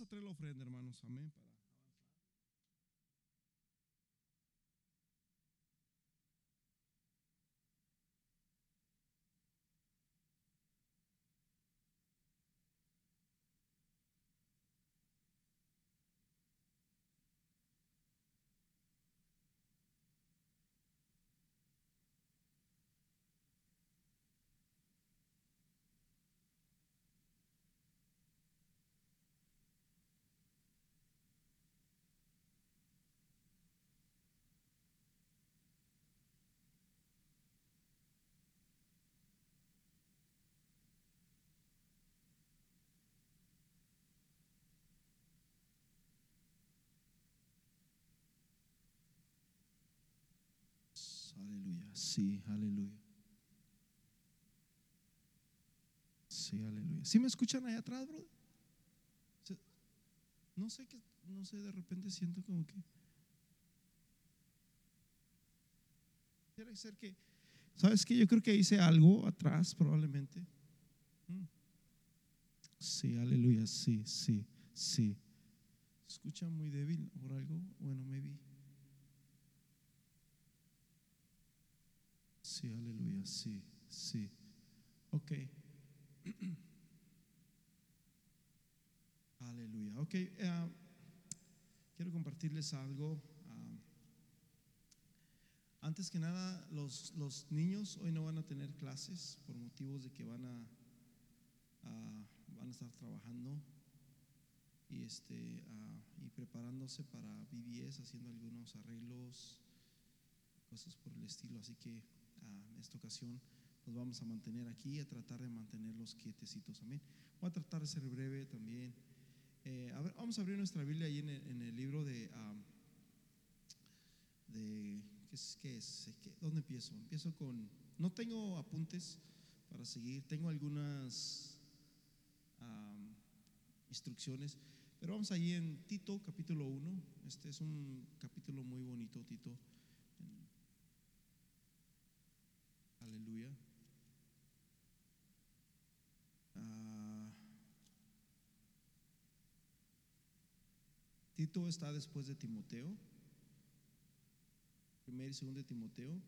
a traer la ofrenda hermanos, amén. Aleluya. Sí, aleluya. Sí, aleluya. ¿Sí me escuchan allá atrás, brother? No sé qué, no sé, de repente siento como que. Quiere ser que, ¿sabes qué? Yo creo que hice algo atrás, probablemente. Mm. Sí, aleluya, sí, sí, sí. Escucha muy débil por algo. Bueno, maybe. Sí, aleluya, sí, sí. Ok. aleluya. Ok, eh, quiero compartirles algo. Ah, antes que nada, los, los, niños hoy no van a tener clases por motivos de que van a, van a estar trabajando y, este, ah, y preparándose para BBS, haciendo algunos arreglos, cosas por el estilo. Así que en esta ocasión nos vamos a mantener aquí, a tratar de mantenerlos quietecitos. Amén. Voy a tratar de ser breve también. Eh, a ver, vamos a abrir nuestra Biblia ahí en el, libro de, de ¿qué es? Qué es? ¿Dónde empiezo? Empiezo con, no tengo apuntes para seguir, tengo algunas instrucciones, pero vamos ahí en Tito capítulo 1, este es un capítulo muy bonito, Tito. Aleluya. Ah, Tito está después de Timoteo. Primer y segundo de Timoteo.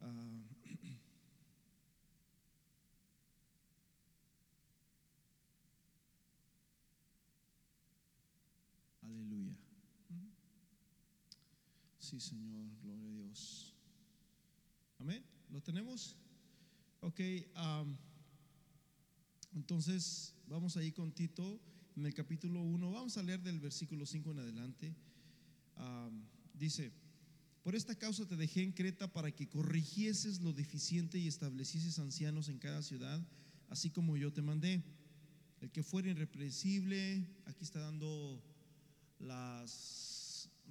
Ah, aleluya. Sí, Señor, gloria a Dios. Amén. ¿Lo tenemos? Ok. entonces, vamos ahí con Tito en el capítulo 1. Vamos a leer del versículo 5 en adelante. dice, por esta causa te dejé en Creta para que corrigieses lo deficiente y establecieses ancianos en cada ciudad, así como yo te mandé. El que fuera irreprensible, aquí está dando las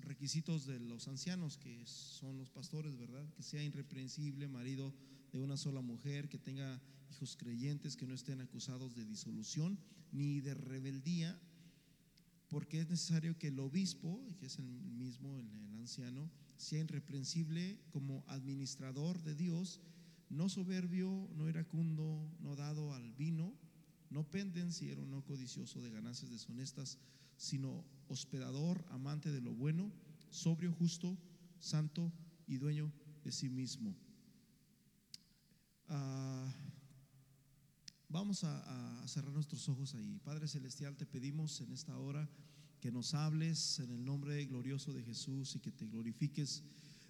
requisitos de los ancianos, que son los pastores, ¿verdad? Que sea irreprensible, marido de una sola mujer, que tenga hijos creyentes, que no estén acusados de disolución ni de rebeldía, porque es necesario que el obispo, que es el mismo, el, anciano, sea irreprensible como administrador de Dios, no soberbio, no iracundo, no dado al vino, no pendenciero, no codicioso de ganancias deshonestas, sino hospedador, amante de lo bueno, sobrio, justo, santo y dueño de sí mismo. Ah, vamos a, cerrar nuestros ojos ahí. Padre Celestial, te pedimos en esta hora que nos hables en el nombre glorioso de Jesús y que te glorifiques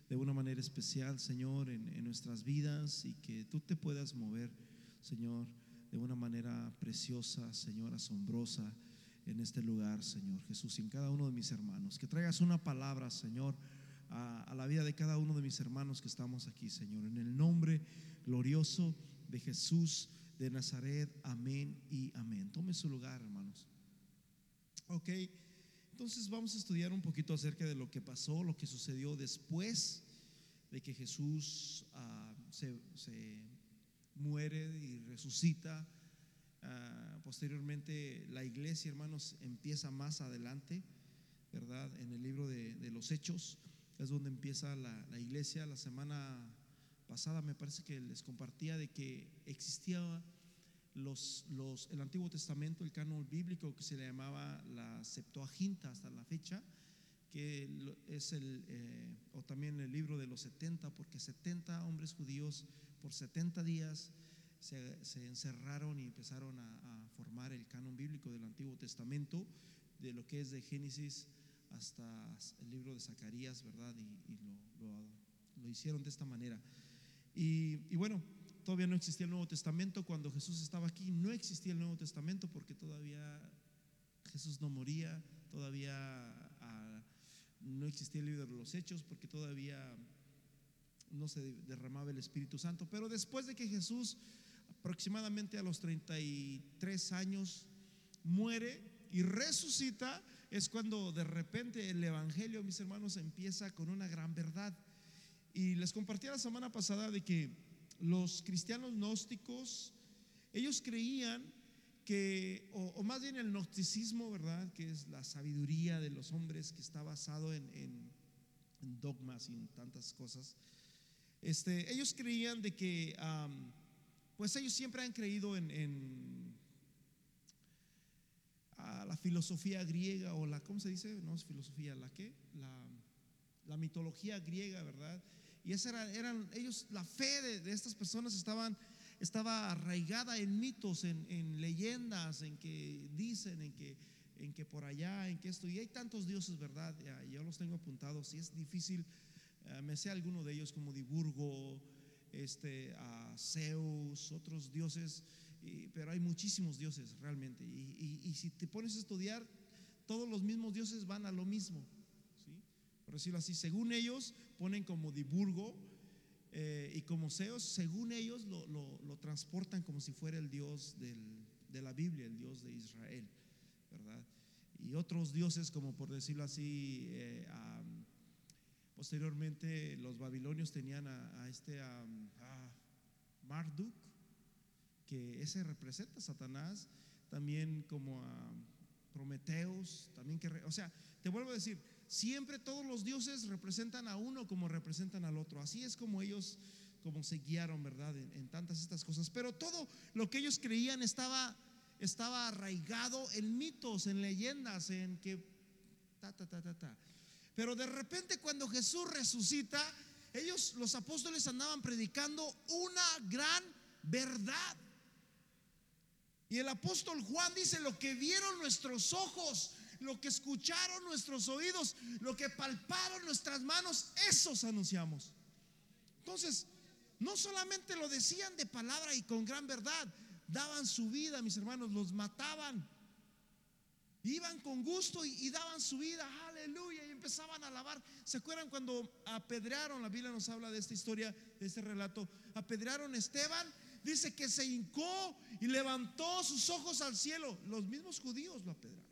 de una manera especial, Señor, en, en nuestras vidas y que tú te puedas mover, Señor, de una manera preciosa, Señor, asombrosa en este lugar, Señor Jesús, y en cada uno de mis hermanos. Que traigas una palabra, Señor, a, la vida de cada uno de mis hermanos que estamos aquí, Señor. En el nombre glorioso de Jesús de Nazaret. Amén y amén. Tome su lugar, hermanos. Ok, entonces vamos a estudiar un poquito acerca de lo que pasó, lo que sucedió después de que Jesús ah, se, se muere y resucita Ah, posteriormente la iglesia, hermanos, empieza más adelante, ¿verdad? En el libro de, los Hechos es donde empieza la, iglesia. La semana pasada me parece que les compartía de que existía los, los, el Antiguo Testamento, el canon bíblico que se le llamaba la Septuaginta hasta la fecha, que es el, eh, o también el libro de los 70, porque 70 hombres judíos por 70 días se, encerraron y empezaron a, formar el canon bíblico del Antiguo Testamento, de lo que es de Génesis hasta el libro de Zacarías, ¿verdad? Y, lo, hicieron de esta manera. Y, bueno, todavía no existía el Nuevo Testamento. Cuando Jesús estaba aquí, no existía el Nuevo Testamento porque todavía Jesús no moría, todavía ah, no existía el libro de los Hechos porque todavía no se derramaba el Espíritu Santo. Pero después de que Jesús aproximadamente a los 33 años, muere y resucita, es cuando de repente el Evangelio, mis hermanos, empieza con una gran verdad. Y les compartí la semana pasada de que los cristianos gnósticos, ellos creían que, o, más bien el gnosticismo, ¿verdad? Que es la sabiduría de los hombres que está basado en, dogmas y en tantas cosas. Este, ellos creían de que, pues ellos siempre han creído en, la filosofía griega o la, ¿cómo se dice? No es filosofía, ¿la qué? La, mitología griega, ¿verdad? Y esa era, eran ellos, la fe de, estas personas estaban, estaba arraigada en mitos, en, leyendas, en que dicen, en que, en que por allá, en que esto. Y hay tantos dioses, ¿verdad? Yo los tengo apuntados. Y es difícil, eh, me sé alguno de ellos como Diburgo, este, a Zeus, otros dioses. pero hay muchísimos dioses realmente. Y, y si te pones a estudiar, todos los mismos dioses van a lo mismo por decirlo así, según ellos ponen como Diburgo eh, y como Zeus, según ellos lo, transportan como si fuera el Dios de la Biblia, el Dios de Israel, ¿verdad? Y otros dioses como por decirlo así, eh, posteriormente los babilonios tenían a, este a Marduk, que ese representa a Satanás, también como a Prometeus, también que, o sea, te vuelvo a decir, Siempre todos los dioses representan a uno como representan al otro. Así es como ellos, como se guiaron, ¿verdad? En, tantas estas cosas. Pero todo lo que ellos creían estaba, estaba arraigado en mitos, en leyendas, en que ta, ta, ta, ta, ta. Pero de repente cuando Jesús resucita, ellos, los apóstoles, andaban predicando una gran verdad. Y el apóstol Juan dice, lo que vieron nuestros ojos, lo que escucharon nuestros oídos, lo que palparon nuestras manos, esos anunciamos. Entonces, no solamente lo decían de palabra y con gran verdad, daban su vida, mis hermanos, los mataban. Iban con gusto y, daban su vida, aleluya, empezaban a alabar. ¿Se acuerdan cuando apedrearon? La Biblia nos habla de esta historia, de este relato. Apedrearon a Esteban, dice que se hincó y levantó sus ojos al cielo. Los mismos judíos lo apedrearon.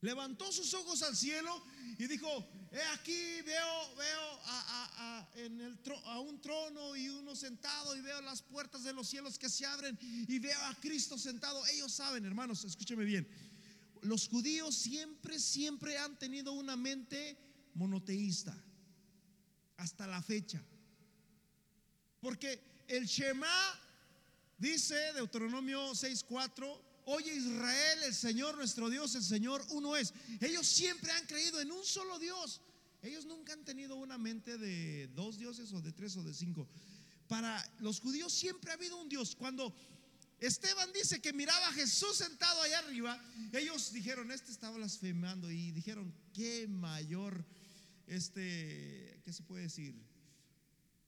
Levantó sus ojos al cielo y dijo, he aquí veo, veo a, en el a un trono y uno sentado y veo las puertas de los cielos que se abren y veo a Cristo sentado. Ellos saben, hermanos, escúcheme bien. Los judíos siempre, siempre han tenido una mente monoteísta hasta la fecha. Porque el Shema dice, Deuteronomio 6:4, Oye Israel, el Señor nuestro Dios, el Señor uno es. Ellos siempre han creído en un solo Dios. Ellos nunca han tenido una mente de dos dioses o de tres o de cinco. Para los judíos siempre ha habido un Dios. Cuando Esteban dice que miraba a Jesús sentado allá arriba, ellos dijeron, este estaba blasfemando y dijeron, qué mayor, este, ¿qué se puede decir?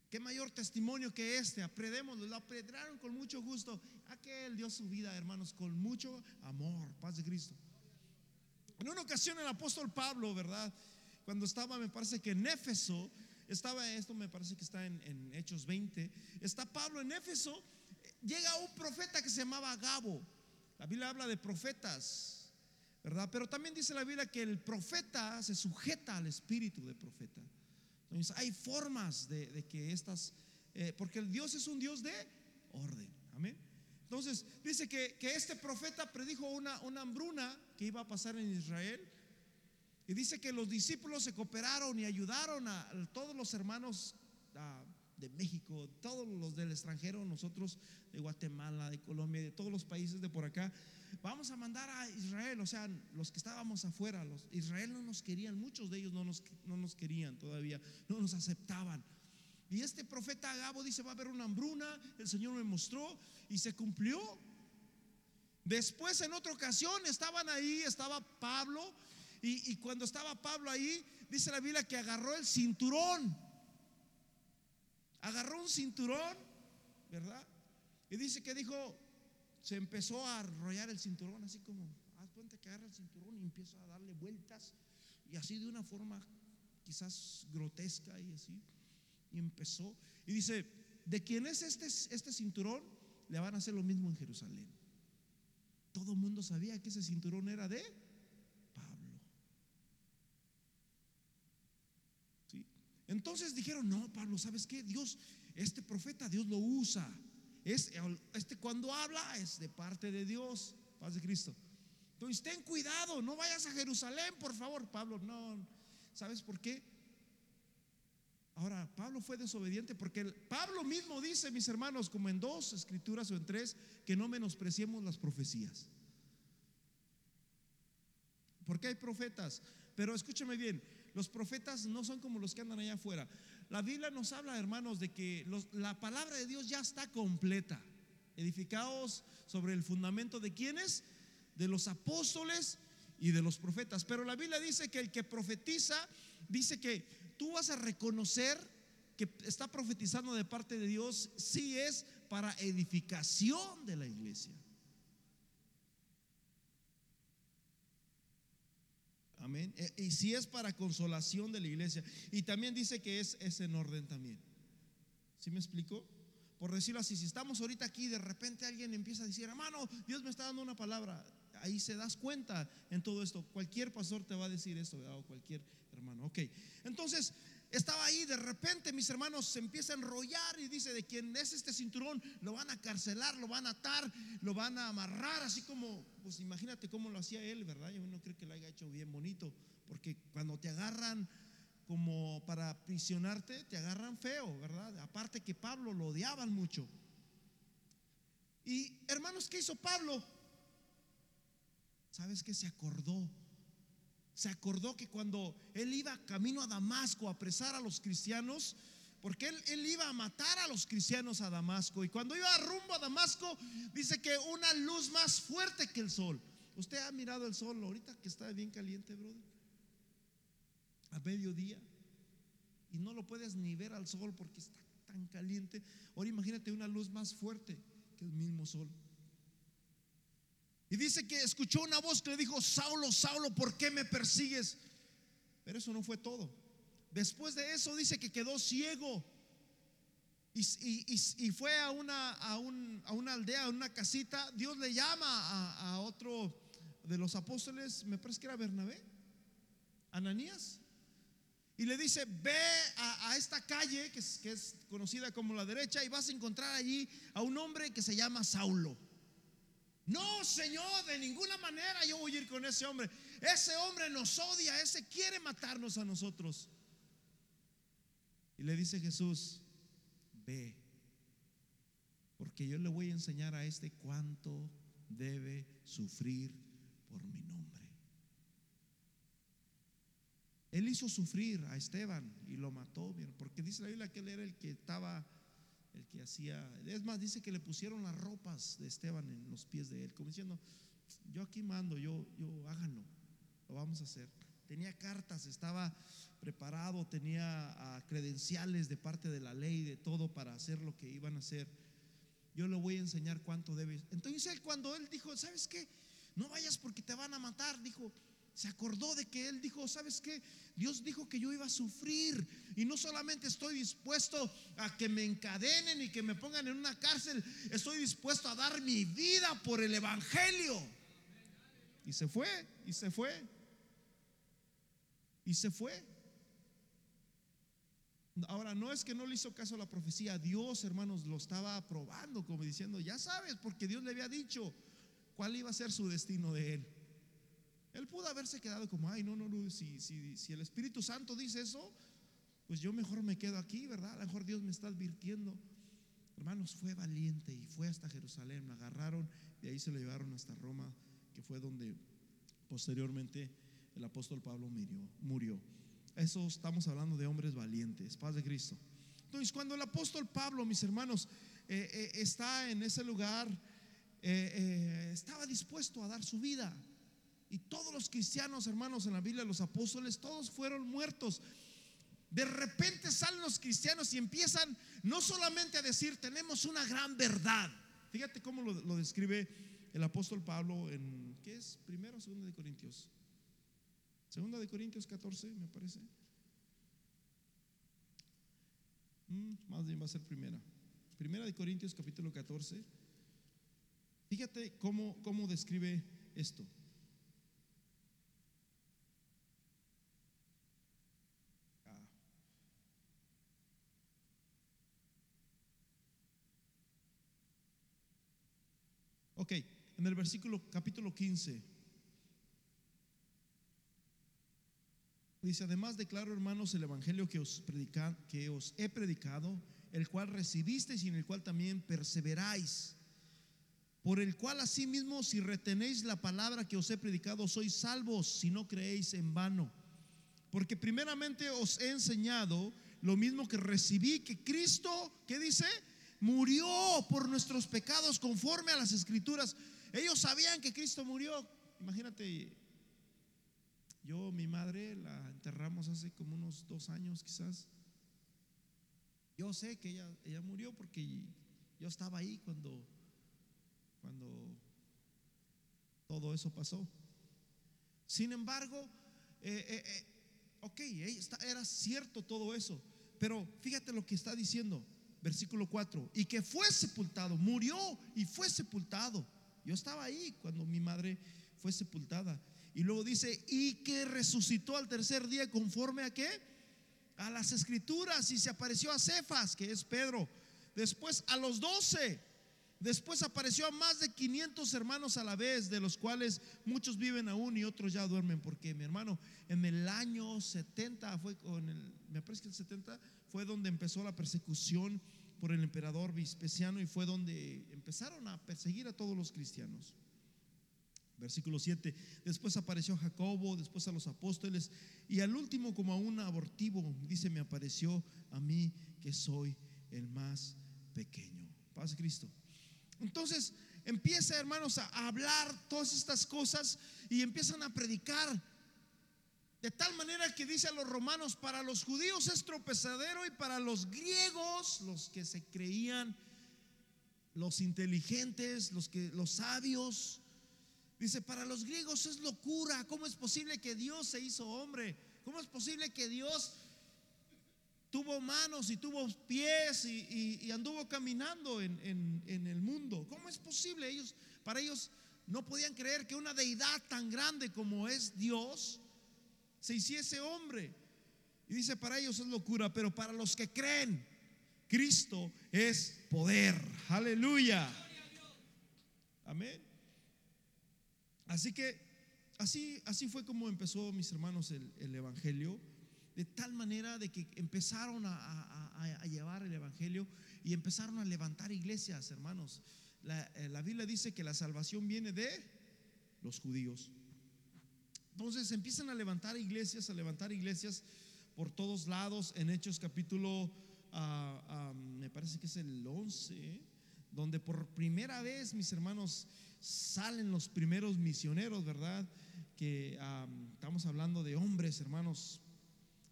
Qué mayor testimonio que este. Apredémoslo. Lo apredraron con mucho gusto. Aquel dio su vida, hermanos, con mucho amor. Paz de Cristo. En una ocasión el apóstol Pablo, ¿verdad? Cuando estaba, me parece que en Éfeso, estaba, esto me parece que está en Hechos 20, está Pablo en Éfeso, llega un profeta que se llamaba Gabo. La Biblia habla de profetas, ¿verdad? Pero también dice la Biblia que el profeta se sujeta al espíritu de profeta hay formas de, que estas, eh, porque el Dios es un Dios de orden. Amén. Entonces, dice que, este profeta predijo una, una hambruna que iba a pasar en Israel. Y dice que los discípulos se cooperaron y ayudaron a, todos los hermanos de México, todos los del extranjero, nosotros de Guatemala, de Colombia, de todos los países de por acá vamos a mandar a Israel, o sea, los que estábamos afuera, los Israel no nos querían, muchos de ellos no nos, no nos querían todavía, no nos aceptaban. Y este profeta Agabo dice, va a haber una hambruna, el Señor me mostró y se cumplió. Después en otra ocasión estaban ahí, estaba Pablo, y, y cuando estaba Pablo ahí, dice la Biblia que agarró el cinturón, agarró un cinturón, ¿verdad? Y dice que dijo, se empezó a arrollar el cinturón, así como, haz cuenta que agarra el cinturón y empieza a darle vueltas, y así de una forma quizás grotesca y así, y empezó, y dice, de quién es este, este cinturón, le van a hacer lo mismo en Jerusalén. Todo el mundo sabía que ese cinturón era de Pablo. Entonces dijeron, no, Pablo, ¿sabes qué? Dios, este profeta, Dios lo usa. Es, este cuando habla es de parte de Dios, paz de Cristo. Entonces ten cuidado, no vayas a Jerusalén, por favor. Pablo, no, ¿sabes por qué? Ahora, Pablo fue desobediente porque Pablo mismo dice, mis hermanos, como en dos escrituras o en tres, que no menospreciemos las profecías. Porque hay profetas, pero escúcheme bien, los profetas no son como los que andan allá afuera. La Biblia nos habla, hermanos, de que la palabra de Dios ya está completa. Edificados sobre el fundamento de quienes? De los apóstoles y de los profetas. Pero la Biblia dice que el que profetiza, dice que tú vas a reconocer que está profetizando de parte de Dios si es para edificación de la iglesia. Amén. E, y si es para consolación de la iglesia. Y también dice que es, es en orden también. ¿Sí me explico? Por decirlo así, si estamos ahorita aquí, de repente alguien empieza a decir, hermano, Dios me está dando una palabra. Ahí se das cuenta en todo esto. Cualquier pastor te va a decir esto, o cualquier hermano. Ok, entonces estaba ahí, de repente mis hermanos se empieza a enrollar y dice, de quien es este cinturón, lo van a carcelar, lo van a atar, lo van a amarrar, así como, pues imagínate cómo lo hacía él, ¿verdad? Yo no creo que lo haya hecho bien bonito, porque cuando te agarran como para aprisionarte, te agarran feo, ¿verdad? Aparte que Pablo lo odiaban mucho. Y hermanos, ¿qué hizo Pablo? ¿Sabes que se acordó? Se acordó que cuando él iba camino a Damasco a apresar a los cristianos, porque él, él, iba a matar a los cristianos a Damasco, y cuando iba rumbo a Damasco, dice que una luz más fuerte que el sol. ¿Usted ha mirado el sol ahorita que está bien caliente, brother? A mediodía. Y no lo puedes ni ver al sol porque está tan caliente. Ahora imagínate una luz más fuerte que el mismo sol. Y dice que escuchó una voz que le dijo, Saulo, Saulo, ¿por qué me persigues? Pero eso no fue todo. Después de eso dice que quedó ciego. Y, fue a una, a, una aldea, a una casita. Dios le llama a, otro de los apóstoles, me parece que era Bernabé, Ananías. Y le dice, ve a, esta calle que es conocida como la derecha y vas a encontrar allí a un hombre que se llama Saulo. No, Señor, de ninguna manera yo voy a ir con ese hombre. Ese hombre nos odia, ese quiere matarnos a nosotros. Y le dice Jesús, ve, porque yo le voy a enseñar a este cuánto debe sufrir por mi nombre. Él hizo sufrir a Esteban y lo mató, porque dice la Biblia que él era el que estaba el que hacía, es más, dice que le pusieron las ropas de Esteban en los pies de él, como diciendo, yo aquí mando, yo, yo háganlo, lo vamos a hacer. Tenía cartas, estaba preparado, tenía ah, credenciales de parte de la ley, de todo para hacer lo que iban a hacer. Yo le voy a enseñar cuánto debes. Entonces él cuando él dijo, ¿sabes qué? No vayas porque te van a matar, dijo, se acordó de que él dijo, ¿sabes qué? Dios dijo que yo iba a sufrir y no solamente estoy dispuesto a que me encadenen y que me pongan en una cárcel, estoy dispuesto a dar mi vida por el Evangelio. Y se fue, y se fue, y se fue. Ahora, no es que no le hizo caso a la profecía, Dios, hermanos, lo estaba aprobando, como diciendo, ya sabes, porque Dios le había dicho cuál iba a ser su destino de él. Él pudo haberse quedado como, ay, no, no, no, si, si, si el Espíritu Santo dice eso, pues yo mejor me quedo aquí, ¿verdad? A lo mejor Dios me está advirtiendo. Hermanos, fue valiente y fue hasta Jerusalén, lo agarraron y ahí se lo llevaron hasta Roma, que fue donde posteriormente el apóstol Pablo murió. murió. Eso estamos hablando de hombres valientes, paz de Cristo. Entonces, cuando el apóstol Pablo, mis hermanos, eh, eh, está en ese lugar, eh, estaba dispuesto a dar su vida. Y todos los cristianos, hermanos, en la Biblia, los apóstoles, todos fueron muertos. De repente salen los cristianos y empiezan no solamente a decir, tenemos una gran verdad. Fíjate cómo lo, describe el apóstol Pablo en, ¿qué es? Primero o segunda de Corintios. Segunda de Corintios 14, me parece. Mm, más bien va a ser primera. Primera de Corintios capítulo 14. Fíjate cómo, cómo describe esto. Ok, en el versículo capítulo 15. Dice, además declaro hermanos el evangelio que os, que os he predicado, el cual recibisteis y en el cual también perseveráis, por el cual asimismo si retenéis la palabra que os he predicado, sois salvos si no creéis en vano. Porque primeramente os he enseñado lo mismo que recibí, que Cristo, ¿qué dice? Murió por nuestros pecados conforme a las escrituras. Ellos sabían que Cristo murió. Imagínate, yo, mi madre, la enterramos hace como unos dos años quizás. Yo sé que ella, ella murió porque yo estaba ahí cuando, cuando todo eso pasó. Sin embargo, eh, eh, eh, ok, era cierto todo eso, pero fíjate lo que está diciendo, versículo 4, y que fue sepultado, murió y fue sepultado. Yo estaba ahí cuando mi madre fue sepultada. Y luego dice, y que resucitó al tercer día conforme a qué? A las escrituras y se apareció a Cefas, que es Pedro. Después a los doce. Después apareció a más de 500 hermanos a la vez, de los cuales muchos viven aún y otros ya duermen. Porque mi hermano, en el año 70, fue, en el, me parece que el 70 fue donde empezó la persecución por el emperador Vespasiano y fue donde empezaron a perseguir a todos los cristianos. Versículo 7. Después apareció Jacobo, después a los apóstoles y al último como a un abortivo, dice, me apareció a mí que soy el más pequeño. Paz Cristo. Entonces empieza, hermanos, a hablar todas estas cosas y empiezan a predicar. De tal manera que dice a los romanos, para los judíos es tropezadero y para los griegos, los que se creían, los inteligentes, los que los sabios, Dice, para los griegos es locura. ¿Cómo es posible que Dios se hizo hombre? ¿Cómo es posible que Dios tuvo manos y tuvo pies y, anduvo caminando en, el mundo? ¿Cómo es posible? Ellos, para ellos no podían creer que una deidad tan grande como es Dios se hiciese hombre. Y dice, para ellos es locura, pero para los que creen, Cristo es poder. Aleluya. Amén. Así que así, así fue como empezó, mis hermanos, el, Evangelio. De tal manera de que empezaron a, llevar el Evangelio y empezaron a levantar iglesias, hermanos. La, eh, la Biblia dice que la salvación viene de los judíos. Entonces empiezan a levantar iglesias, a levantar iglesias por todos lados. En Hechos capítulo, ah, ah, me parece que es el 11, donde por primera vez, mis hermanos, salen los primeros misioneros, ¿verdad? Que estamos hablando de hombres, hermanos,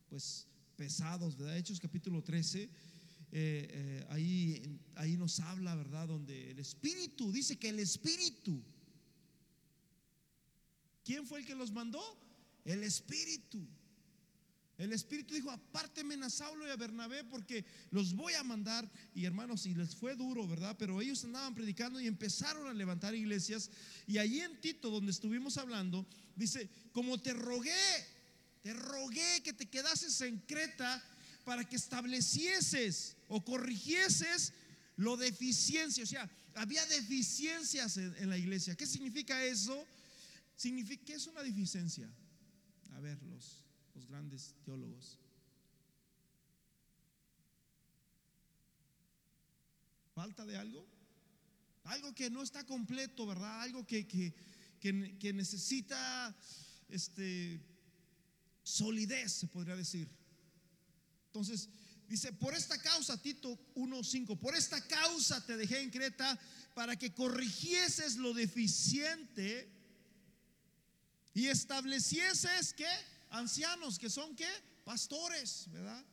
pues pesados, ¿verdad? Hechos capítulo 13, eh, eh, ahí, ahí nos habla, ¿verdad? Donde el Espíritu, dice que el Espíritu, ¿quién fue el que los mandó? El Espíritu. El Espíritu dijo, apárteme a Saulo y a Bernabé porque los voy a mandar. Y hermanos, y les fue duro, ¿verdad? Pero ellos andaban predicando y empezaron a levantar iglesias. Y allí en Tito, donde estuvimos hablando, dice, como te rogué, te rogué que te quedases en Creta para que establecieses o corrigieses lo deficiencia. O sea, había deficiencias en, la iglesia. ¿Qué significa eso? Significa que es una deficiencia. A ver, los los grandes teólogos. ¿Falta de algo? Algo que no está completo, ¿verdad? Algo que, que, necesita este, solidez, se podría decir. Entonces, dice, por esta causa, Tito 1.5, por esta causa te dejé en Creta para que corrigieses lo deficiente y establecieses que ancianos que son qué? Pastores, ¿verdad?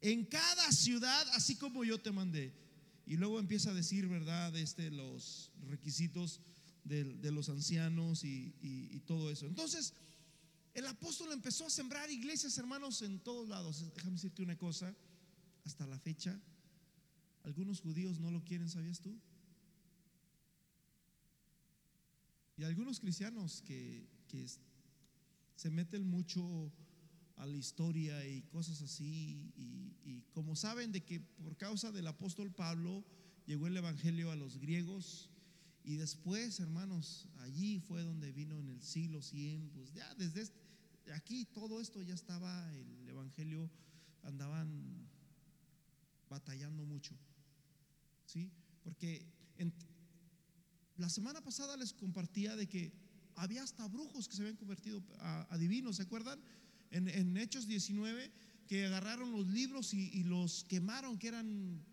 En cada ciudad, así como yo te mandé. Y luego empieza a decir, ¿verdad? Este, los requisitos de, los ancianos y, todo eso. Entonces, el apóstol empezó a sembrar iglesias, hermanos, en todos lados. Déjame decirte una cosa, hasta la fecha, algunos judíos no lo quieren, ¿sabías tú? Y algunos cristianos que, que se meten mucho a la historia y cosas así. Y, como saben de que por causa del apóstol Pablo llegó el Evangelio a los griegos Y después, hermanos, allí fue donde vino en el siglo 100, pues ya desde este- aquí todo esto ya estaba, el Evangelio andaban batallando mucho, ¿sí? Porque la semana pasada les compartía de que había hasta brujos que se habían convertido a, divinos, ¿se acuerdan? En, Hechos 19, que agarraron los libros y, los quemaron, que eran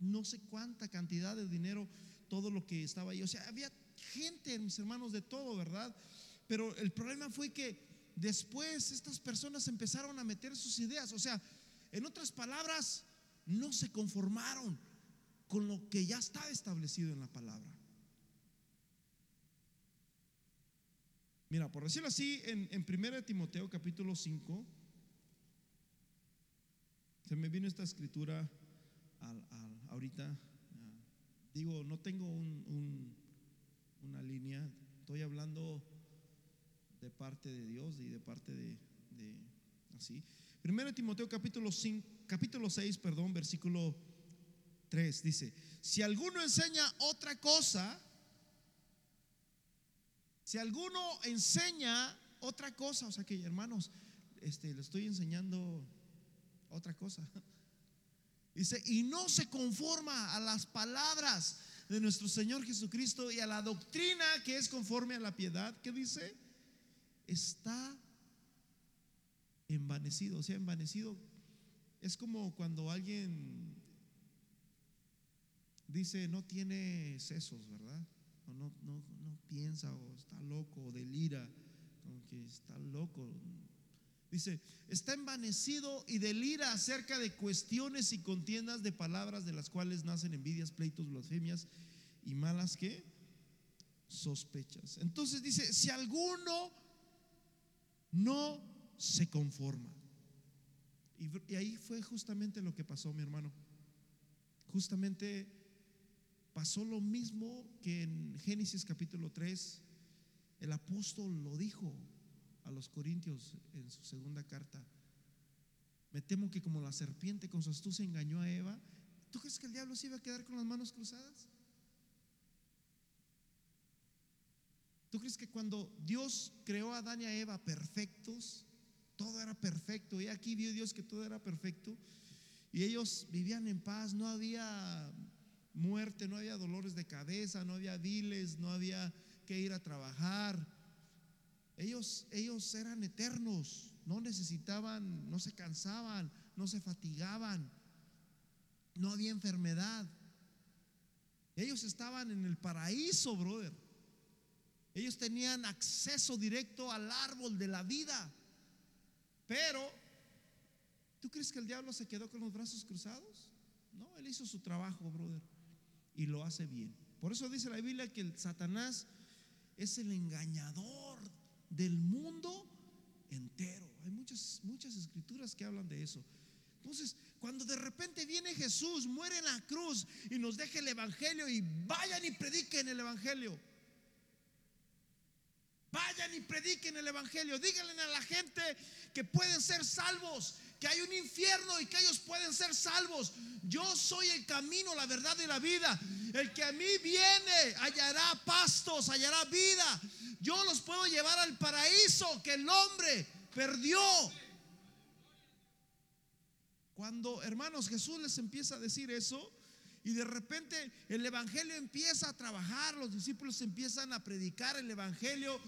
no sé cuánta cantidad de dinero, todo lo que estaba ahí. O sea, había gente, mis hermanos, de todo, ¿verdad? Pero el problema fue que después estas personas empezaron a meter sus ideas. O sea, en otras palabras, no se conformaron con lo que ya está establecido en la palabra. Mira, por decirlo así, en, en 1 Timoteo capítulo 5, se me vino esta escritura al- ahorita. ah, digo, no tengo un- un- una línea, estoy hablando de parte de Dios y de parte de, de- así. 1 Timoteo capítulo 5, capítulo 6, perdón, versículo 3 dice, si alguno enseña otra cosa, si alguno enseña otra cosa, o sea que hermanos, este, le estoy enseñando otra cosa. Dice, y no se conforma a las palabras de nuestro Señor Jesucristo y a la doctrina que es conforme a la piedad, que dice, está envanecido, o sea, envanecido. Es como cuando alguien dice no tiene sesos, ¿verdad? O no, no, piensa, o está loco, o delira, como que está loco. Dice, está envanecido y delira acerca de cuestiones y contiendas de palabras de las cuales nacen envidias, pleitos, blasfemias y malas que sospechas. Entonces dice, si alguno no se conforma. Y, y ahí fue justamente lo que pasó, mi hermano. Justamente pasó lo mismo que en Génesis capítulo 3, el apóstol lo dijo a los corintios en su segunda carta. Me temo que como la serpiente con su astucia engañó a Eva, ¿tú crees que el diablo se iba a quedar con las manos cruzadas? ¿Tú crees que cuando Dios creó a Adán y a Eva perfectos, todo era perfecto? Y aquí vio Dios que todo era perfecto. Y ellos vivían en paz, no había muerte, no había dolores de cabeza, no había viles, no había que ir a trabajar. Ellos, ellos eran eternos, no necesitaban, no se cansaban, no se fatigaban, no había enfermedad. Ellos estaban en el paraíso, brother. Ellos tenían acceso directo al árbol de la vida. Pero, ¿tú crees que el diablo se quedó con los brazos cruzados? No, él hizo su trabajo, brother, y lo hace bien. Por eso dice la Biblia que el Satanás es el engañador del mundo entero. Hay muchas, muchas escrituras que hablan de eso. Entonces, cuando de repente viene Jesús, muere en la cruz y nos deja el Evangelio y vayan y prediquen el Evangelio. Vayan y prediquen el Evangelio. Díganle a la gente que pueden ser salvos, que hay un infierno y que ellos pueden ser salvos. Yo soy el camino, la verdad y la vida. El que a mí viene hallará pastos, hallará vida. Yo los puedo llevar al paraíso que el hombre perdió. Cuando, hermanos, Jesús les empieza a decir eso, y de repente el Evangelio empieza a trabajar, los discípulos empiezan a predicar el Evangelio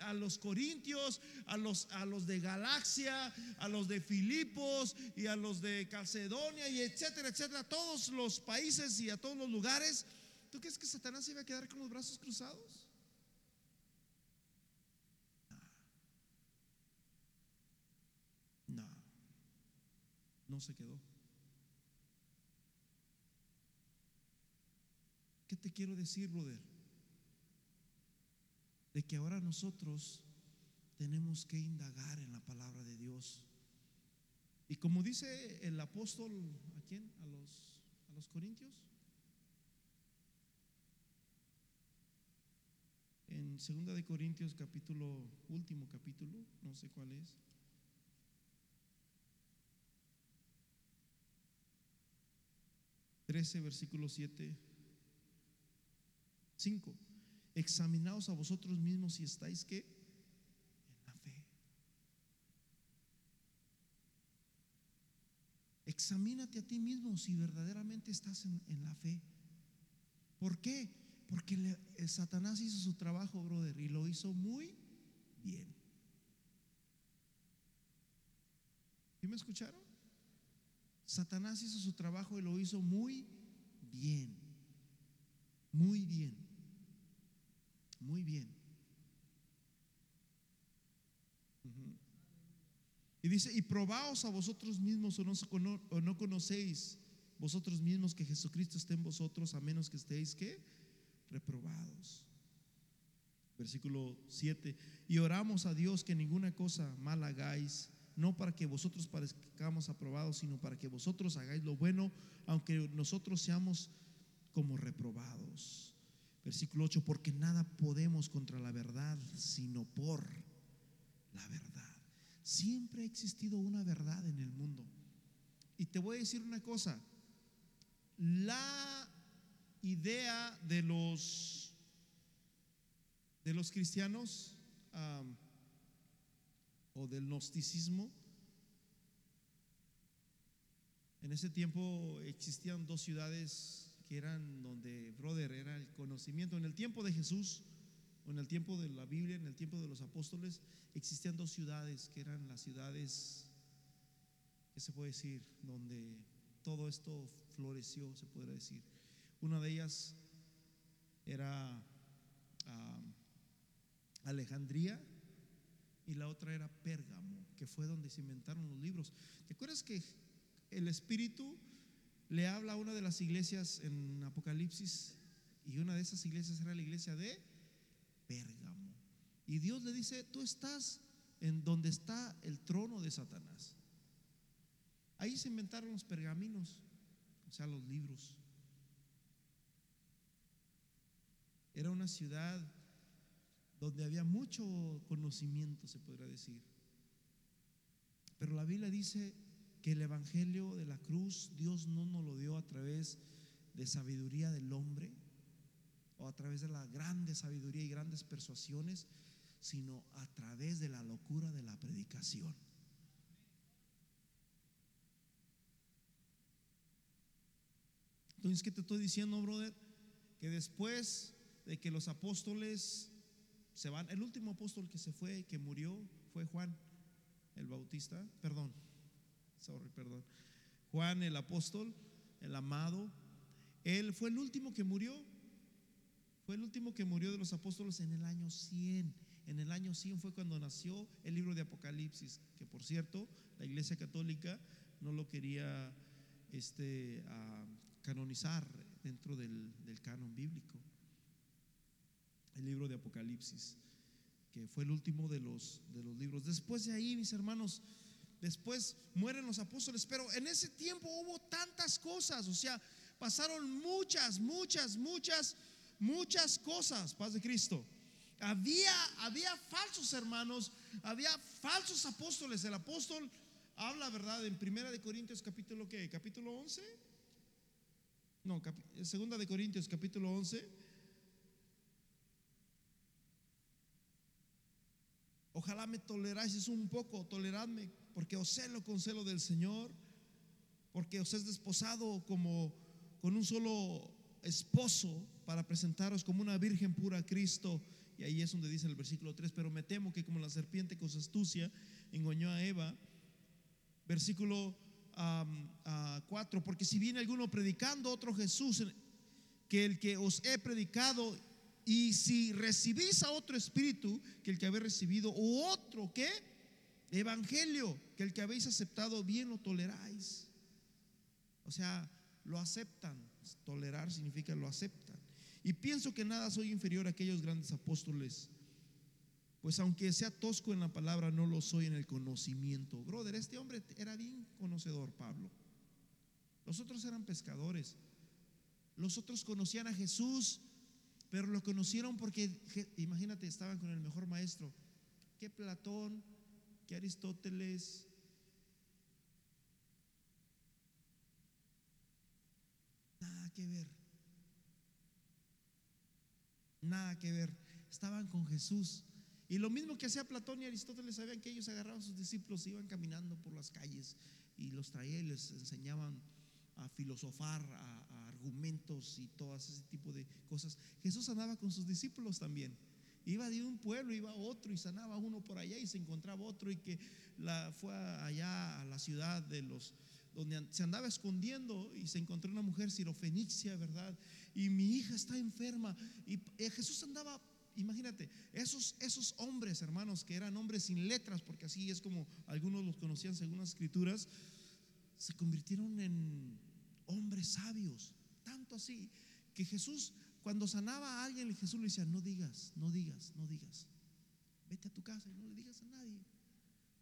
a los corintios, a los, a los de Galaxia, a los de Filipos y a los de Calcedonia y etcétera, etcétera, a todos los países y a todos los lugares. ¿Tú crees que Satanás iba a quedar con los brazos cruzados? No, no se quedó. Te quiero decir, brother? De que ahora nosotros tenemos que indagar en la palabra de Dios. Y como dice el apóstol, ¿a quién? ¿A los, a los corintios? En segunda de Corintios capítulo, último capítulo, no sé cuál es. Trece, versículo 7. 5. Examinaos a vosotros mismos si estáis que en la fe. Examínate a ti mismo si verdaderamente estás en, en la fe. ¿Por qué? Porque el Satanás hizo su trabajo, brother, y lo hizo muy bien. ¿Sí me escucharon? Satanás hizo su trabajo y lo hizo muy bien. Muy bien. Muy bien. Y dice, y probaos a vosotros mismos o no, no conocéis vosotros mismos que Jesucristo esté en vosotros a menos que estéis que reprobados. Versículo 7. Y oramos a Dios que ninguna cosa mal hagáis, no para que vosotros parezcamos aprobados, sino para que vosotros hagáis lo bueno, aunque nosotros seamos como reprobados. Versículo 8. Porque nada podemos contra la verdad, sino por la verdad. Siempre ha existido una verdad en el mundo. Y te voy a decir una cosa. La idea de los de los cristianos o del gnosticismo en ese tiempo existían dos ciudades eran donde brother era el conocimiento en el tiempo de Jesús o en el tiempo de la Biblia en el tiempo de los apóstoles existían dos ciudades que eran las ciudades ¿qué se puede decir? donde todo esto floreció se podría decir una de ellas era Alejandría y la otra era Pérgamo, que fue donde se inventaron los libros. ¿Te acuerdas que el Espíritu le habla a una de las iglesias en Apocalipsis y una de esas iglesias era la iglesia de Pérgamo? Y Dios le dice, tú estás en donde está el trono de Satanás. Ahí se inventaron los pergaminos, o sea, los libros. Era una ciudad donde había mucho conocimiento, se podría decir. Pero la Biblia dice que el Evangelio de la cruz Dios no nos lo dio a través de sabiduría del hombre o a través de la grande sabiduría y grandes persuasiones, sino a través de la locura de la predicación. Entonces, ¿qué te estoy diciendo, brother? Que después de que los apóstoles se van, el último apóstol que se fue, que murió, fue Juan el Bautista, perdón, perdón. Juan el apóstol, el amado, él fue el último que murió. Fue el último que murió de los apóstoles en el año 100. En el año 100 fue cuando nació el libro de Apocalipsis, que por cierto, la Iglesia Católica no lo quería este, ah, canonizar dentro del, del canon bíblico. El libro de Apocalipsis, que fue el último de los, de los libros. Después de ahí, mis hermanos, después mueren los apóstoles, pero en ese tiempo hubo tantas cosas, o sea, pasaron muchas, muchas, muchas, muchas cosas, paz de Cristo. Había, había falsos hermanos, había falsos apóstoles. El apóstol habla, ¿verdad? En Primera de Corintios capítulo ¿qué? Capítulo 11. No, capi- Segunda de Corintios capítulo 11. Ojalá me toleráis un poco, toleradme, porque os celo con celo del Señor, porque os es desposado como con un solo esposo para presentaros como una virgen pura a Cristo. Y ahí es donde dice el versículo 3, pero me temo que como la serpiente con su astucia engañó a Eva. Versículo 4, porque si viene alguno predicando otro Jesús que el que os he predicado, y si recibís a otro espíritu que el que habéis recibido, o otro que evangelio que el que habéis aceptado, bien lo toleráis. O sea, lo aceptan. Tolerar significa lo aceptan. Y pienso que nada soy inferior a aquellos grandes apóstoles. Pues aunque sea tosco en la palabra, no lo soy en el conocimiento. Brother, este hombre era bien conocedor, Pablo. Los otros eran pescadores. Los otros conocían a Jesús, pero lo conocieron porque, imagínate, estaban con el mejor maestro. Que Platón, que Aristóteles. Nada que ver. Nada que ver. Estaban con Jesús. Y lo mismo que hacía Platón y Aristóteles, sabían que ellos agarraban a sus discípulos, iban caminando por las calles y los traía y les enseñaban a filosofar, a, a argumentos y todo ese tipo de cosas. Jesús andaba con sus discípulos también. Iba de un pueblo, iba a otro y sanaba uno por allá y se encontraba otro y que la, fue allá a la ciudad de los donde se andaba escondiendo y se encontró una mujer sirofenicia, ¿verdad? Y mi hija está enferma y eh, Jesús andaba Imagínate, esos, esos hombres, hermanos, que eran hombres sin letras, porque así es como algunos los conocían según las escrituras, se convirtieron en hombres sabios. Tanto así que Jesús, cuando sanaba a alguien, Jesús le decía, no digas, no digas, no digas. Vete a tu casa y no le digas a nadie.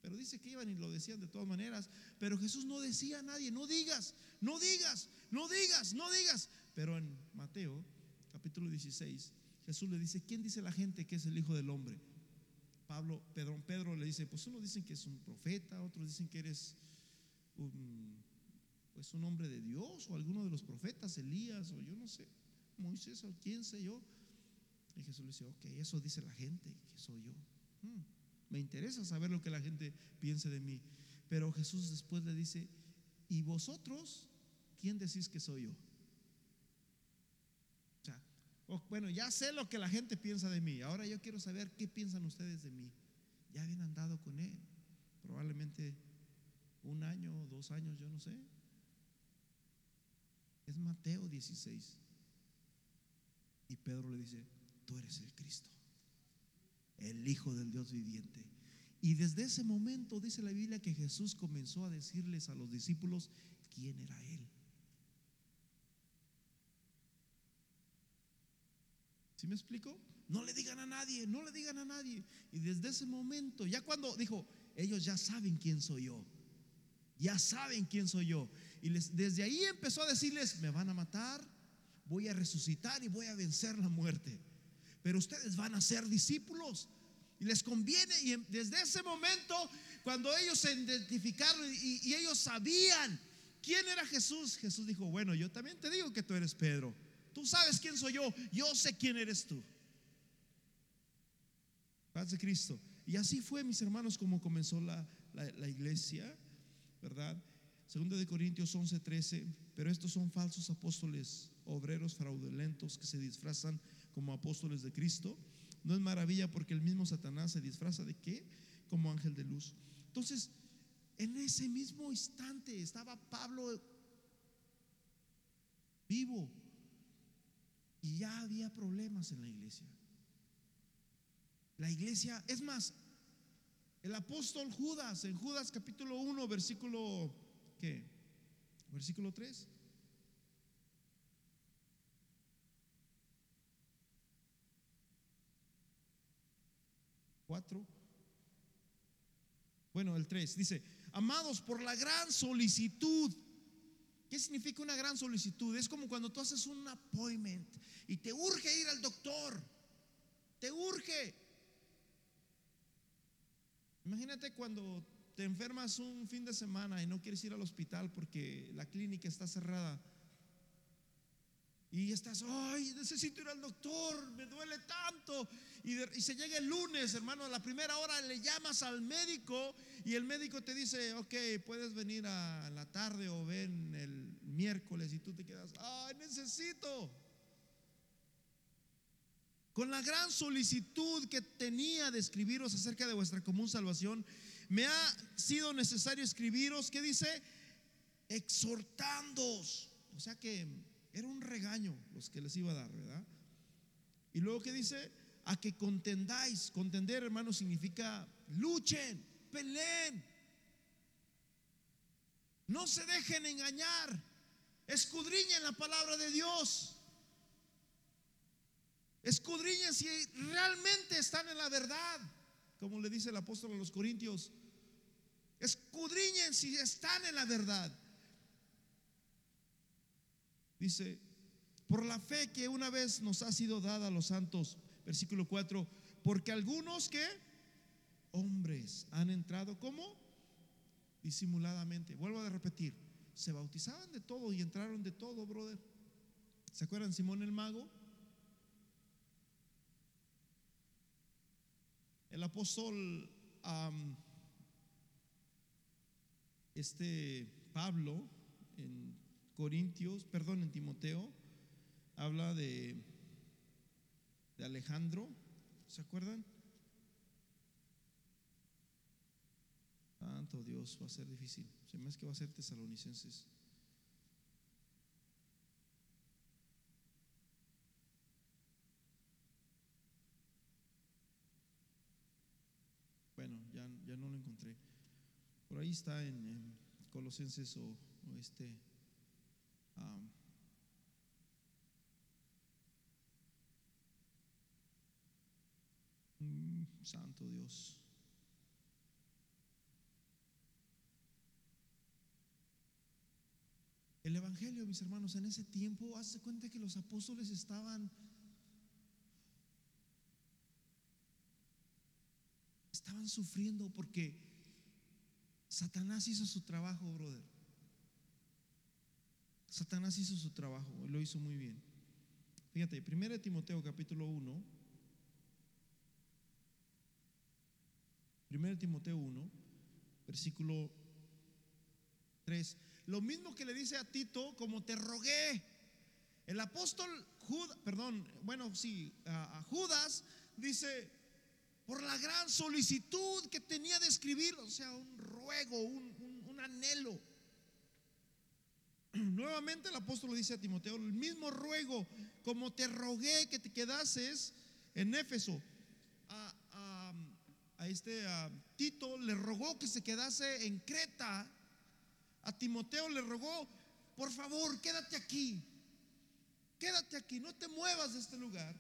Pero dice que iban y lo decían de todas maneras. Pero Jesús no decía a nadie, no digas, no digas, no digas, no digas. Pero en Mateo capítulo 16 Jesús le dice, ¿quién dice la gente que es el Hijo del Hombre? Pablo, Pedro, Pedro le dice, pues unos dicen que es un profeta, otros dicen que eres un, pues un hombre de Dios o alguno de los profetas, Elías o yo no sé, Moisés o quién sé yo. Y Jesús le dice, ok, eso dice la gente que soy yo. Hmm, me interesa saber lo que la gente piense de mí. Pero Jesús después le dice, ¿y vosotros quién decís que soy yo? bueno, ya sé lo que la gente piensa de mí. Ahora yo quiero saber qué piensan ustedes de mí. Ya habían andado con él. Probablemente un año o dos años, yo no sé. Es Mateo 16. Y Pedro le dice, tú eres el Cristo, el Hijo del Dios viviente. Y desde ese momento dice la Biblia que Jesús comenzó a decirles a los discípulos quién era Él. ¿Sí me explico? No le digan a nadie, no le digan a nadie. Y desde ese momento, ya cuando dijo, ellos ya saben quién soy yo, ya saben quién soy yo. Y desde ahí empezó a decirles, me van a matar, voy a resucitar y voy a vencer la muerte. Pero ustedes van a ser discípulos. Y les conviene. Y desde ese momento, cuando ellos se identificaron y, ellos sabían quién era Jesús, Jesús dijo, bueno, yo también te digo que tú eres Pedro. Tú sabes quién soy yo, yo sé quién eres tú. Paz de Cristo. Y así fue, mis hermanos, como comenzó la, iglesia, ¿verdad? Segundo de Corintios 11, 13. Pero estos son falsos apóstoles, obreros fraudulentos que se disfrazan como apóstoles de Cristo. No es maravilla porque el mismo Satanás se disfraza de qué? Como ángel de luz. Entonces, en ese mismo instante estaba Pablo vivo, y ya había problemas en la iglesia. La iglesia, es más, el apóstol Judas, en Judas capítulo 1, versículo, ¿qué? Versículo 3. Cuatro. Bueno, el 3 dice, amados por la gran solicitud ¿Qué significa una gran solicitud? Es como cuando tú haces un appointment y te urge ir al doctor. Te urge. Imagínate cuando te enfermas un fin de semana y no quieres ir al hospital porque la clínica está cerrada. Y estás, ay, necesito ir al doctor, me duele tanto. Y, se llega el lunes, hermano, a la primera hora le llamas al médico y el médico te dice, ok, puedes venir a la tarde o ven el miércoles y tú te quedas, ay, necesito. Con la gran solicitud que tenía de escribiros acerca de vuestra común salvación, me ha sido necesario escribiros, ¿qué dice? Exhortándoos. O sea que era un regaño los que les iba a dar, ¿verdad? Y luego que dice, a que contendáis. Contender, hermano, significa luchen, peleen. No se dejen engañar. Escudriñen la palabra de Dios. Escudriñen si realmente están en la verdad, como le dice el apóstol a los Corintios. Escudriñen si están en la verdad. Dice, por la fe que una vez nos ha sido dada a los santos, versículo 4, porque algunos que, hombres, han entrado como disimuladamente. Vuelvo a repetir, se bautizaban de todo y entraron de todo, brother. ¿Se acuerdan Simón el mago? El apóstol este Pablo en Corintios, perdón, en Timoteo, habla de, de Alejandro, ¿se acuerdan? Santo Dios, va a ser difícil. Se me es que va a ser tesalonicenses. Bueno, ya, ya no lo encontré. Por ahí está en, Colosenses o, este. Mm, santo Dios. El Evangelio, mis hermanos, en ese tiempo, hace cuenta que los apóstoles estaban estaban sufriendo porque Satanás hizo su trabajo, brother. Satanás hizo su trabajo lo hizo muy bien. Fíjate, 1 Timoteo capítulo 1. 1 Timoteo 1, versículo 3. Lo mismo que le dice a Tito, como te rogué. El apóstol Judas, perdón, bueno, sí, a Judas dice, por la gran solicitud que tenía de escribir, o sea, un ruego, un, anhelo. Nuevamente el apóstol dice a Timoteo, el mismo ruego, como te rogué que te quedases en Éfeso. A, este Tito le rogó que se quedase en Creta. A Timoteo le rogó, por favor, quédate aquí. Quédate aquí, no te muevas de este lugar.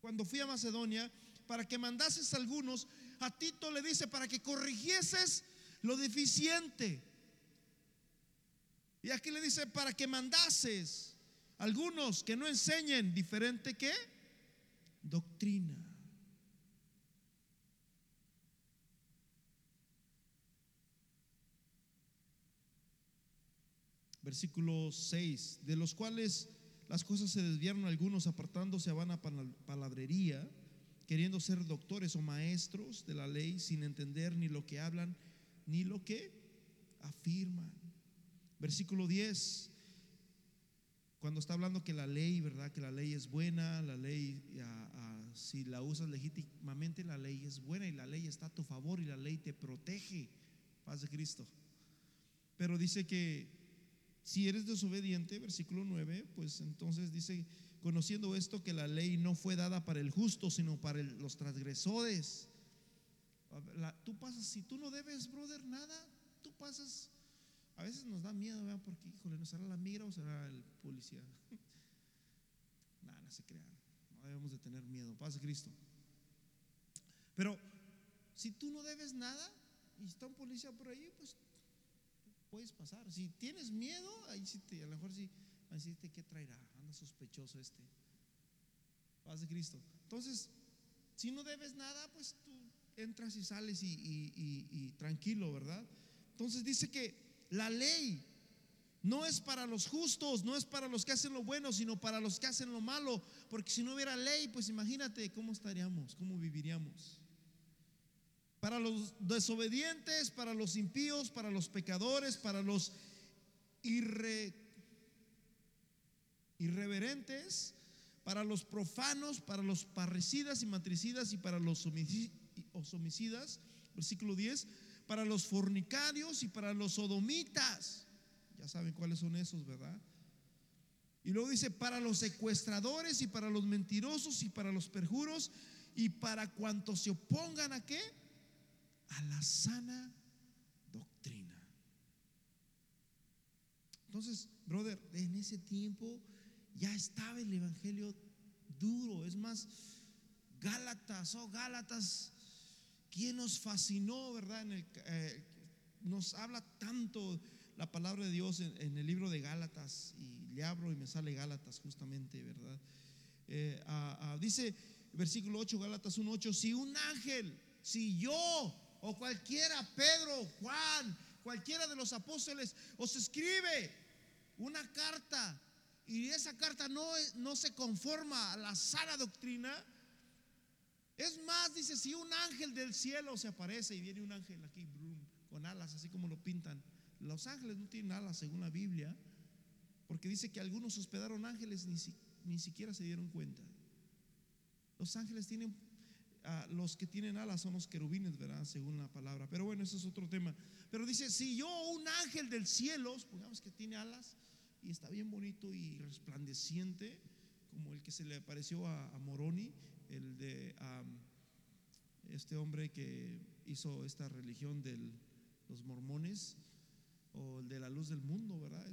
Cuando fui a Macedonia, para que mandases algunos, a Tito le dice para que corrigieses lo deficiente. Y aquí le dice para que mandases algunos que no enseñen diferente que doctrina. Versículo 6, de los cuales las cosas se desviaron algunos apartándose a vana palabrería queriendo ser doctores o maestros de la ley sin entender ni lo que hablan ni lo que afirman. Versículo 10, cuando está hablando que la ley, ¿verdad? Que la ley es buena, la ley, si la usas legítimamente, la ley es buena y la ley está a tu favor y la ley te protege. Paz de Cristo. Pero dice que si eres desobediente, versículo 9, pues entonces dice conociendo esto que la ley no fue dada para el justo, sino para los transgresores. tú pasas, si tú no debes, brother, nada, tú pasas. A veces nos da miedo, ¿verdad? Porque, híjole, ¿no será la migra o será el policía? nada, no se crean. No debemos de tener miedo. Paz Cristo. Pero si tú no debes nada y está un policía por ahí, pues puedes pasar. Si tienes miedo, ahí sí te, a lo mejor sí decirte ¿qué traerá? Anda sospechoso este. Paz de Cristo. Entonces, si no debes nada, pues tú entras y sales y, tranquilo, ¿verdad? Entonces dice que la ley no es para los justos, no es para los que hacen lo bueno, sino para los que hacen lo malo. Porque si no hubiera ley, pues imagínate cómo estaríamos, cómo viviríamos. Para los desobedientes, para los impíos, para los pecadores, para los irre irreverentes, para los profanos, para los parricidas y matricidas y para los homicidas, versículo 10, para los fornicarios y para los sodomitas. Ya saben cuáles son esos, ¿verdad? Y luego dice, para los secuestradores y para los mentirosos y para los perjuros y para cuantos se opongan a qué? A la sana doctrina. Entonces, brother, en ese tiempo ya estaba el Evangelio duro. Es más, Gálatas, oh Gálatas, ¿quién nos fascinó, verdad? Eh, nos habla tanto la palabra de Dios en, el libro de Gálatas y le abro y me sale Gálatas justamente, ¿verdad? Eh, dice versículo 8, Gálatas 1.8, si un ángel, si yo o cualquiera, Pedro, Juan, cualquiera de los apóstoles, os escribe una carta y esa carta no, no se conforma a la sana doctrina, Es más, dice, si un ángel del cielo se aparece y viene un ángel aquí con alas, así como lo pintan. Los ángeles no tienen alas según la Biblia, porque dice que algunos hospedaron ángeles ni, si- ni siquiera se dieron cuenta. Los ángeles tienen, ah, los que tienen alas son los querubines, ¿verdad? Según la palabra. Pero bueno, ese es otro tema. Pero dice, si yo un ángel del cielo, supongamos que tiene alas y está bien bonito y resplandeciente, como el que se le apareció a, Moroni, el de este hombre que hizo esta religión de los mormones, o el de la luz del mundo, ¿verdad?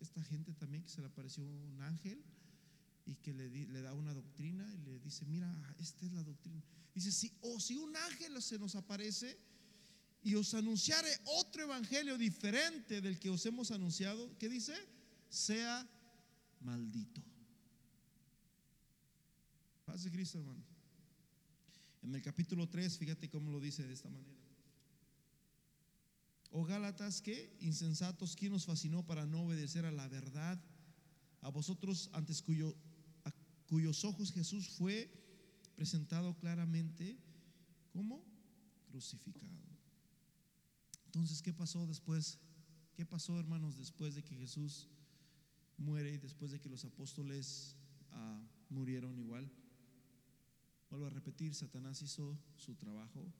Esta gente también que se le apareció un ángel que le, da una doctrina y le dice, mira, esta es la doctrina. Dice, si, o si un ángel se nos aparece y os anunciare otro evangelio diferente del que os hemos anunciado, ¿qué dice? Sea maldito. Paz de Cristo, hermano. En el capítulo 3, fíjate cómo lo dice de esta manera. O Gálatas, que insensatos, ¿quién nos fascinó para no obedecer a la verdad? A vosotros, antes cuyo, cuyos ojos Jesús fue presentado claramente como crucificado. Entonces, ¿qué pasó después? ¿Qué pasó, hermanos, después de que Jesús muere y después de que los apóstoles ah, murieron igual? Vuelvo a repetir, Satanás hizo su trabajo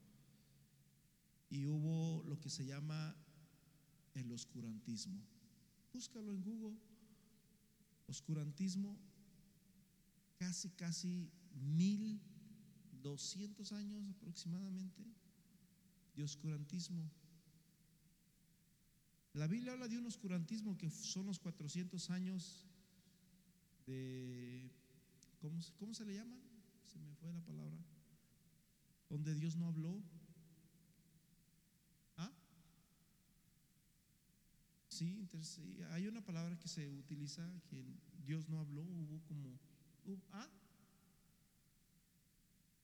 y hubo lo que se llama el oscurantismo. Búscalo en Google. Oscurantismo, casi, casi mil doscientos años aproximadamente de oscurantismo. La Biblia habla de un oscurantismo que son los 400 años de, ¿cómo, cómo se le llaman? Se me fue la palabra. Donde Dios no habló. ¿Ah? Sí, hay una palabra que se utiliza que Dios no habló, hubo como, ¿ah?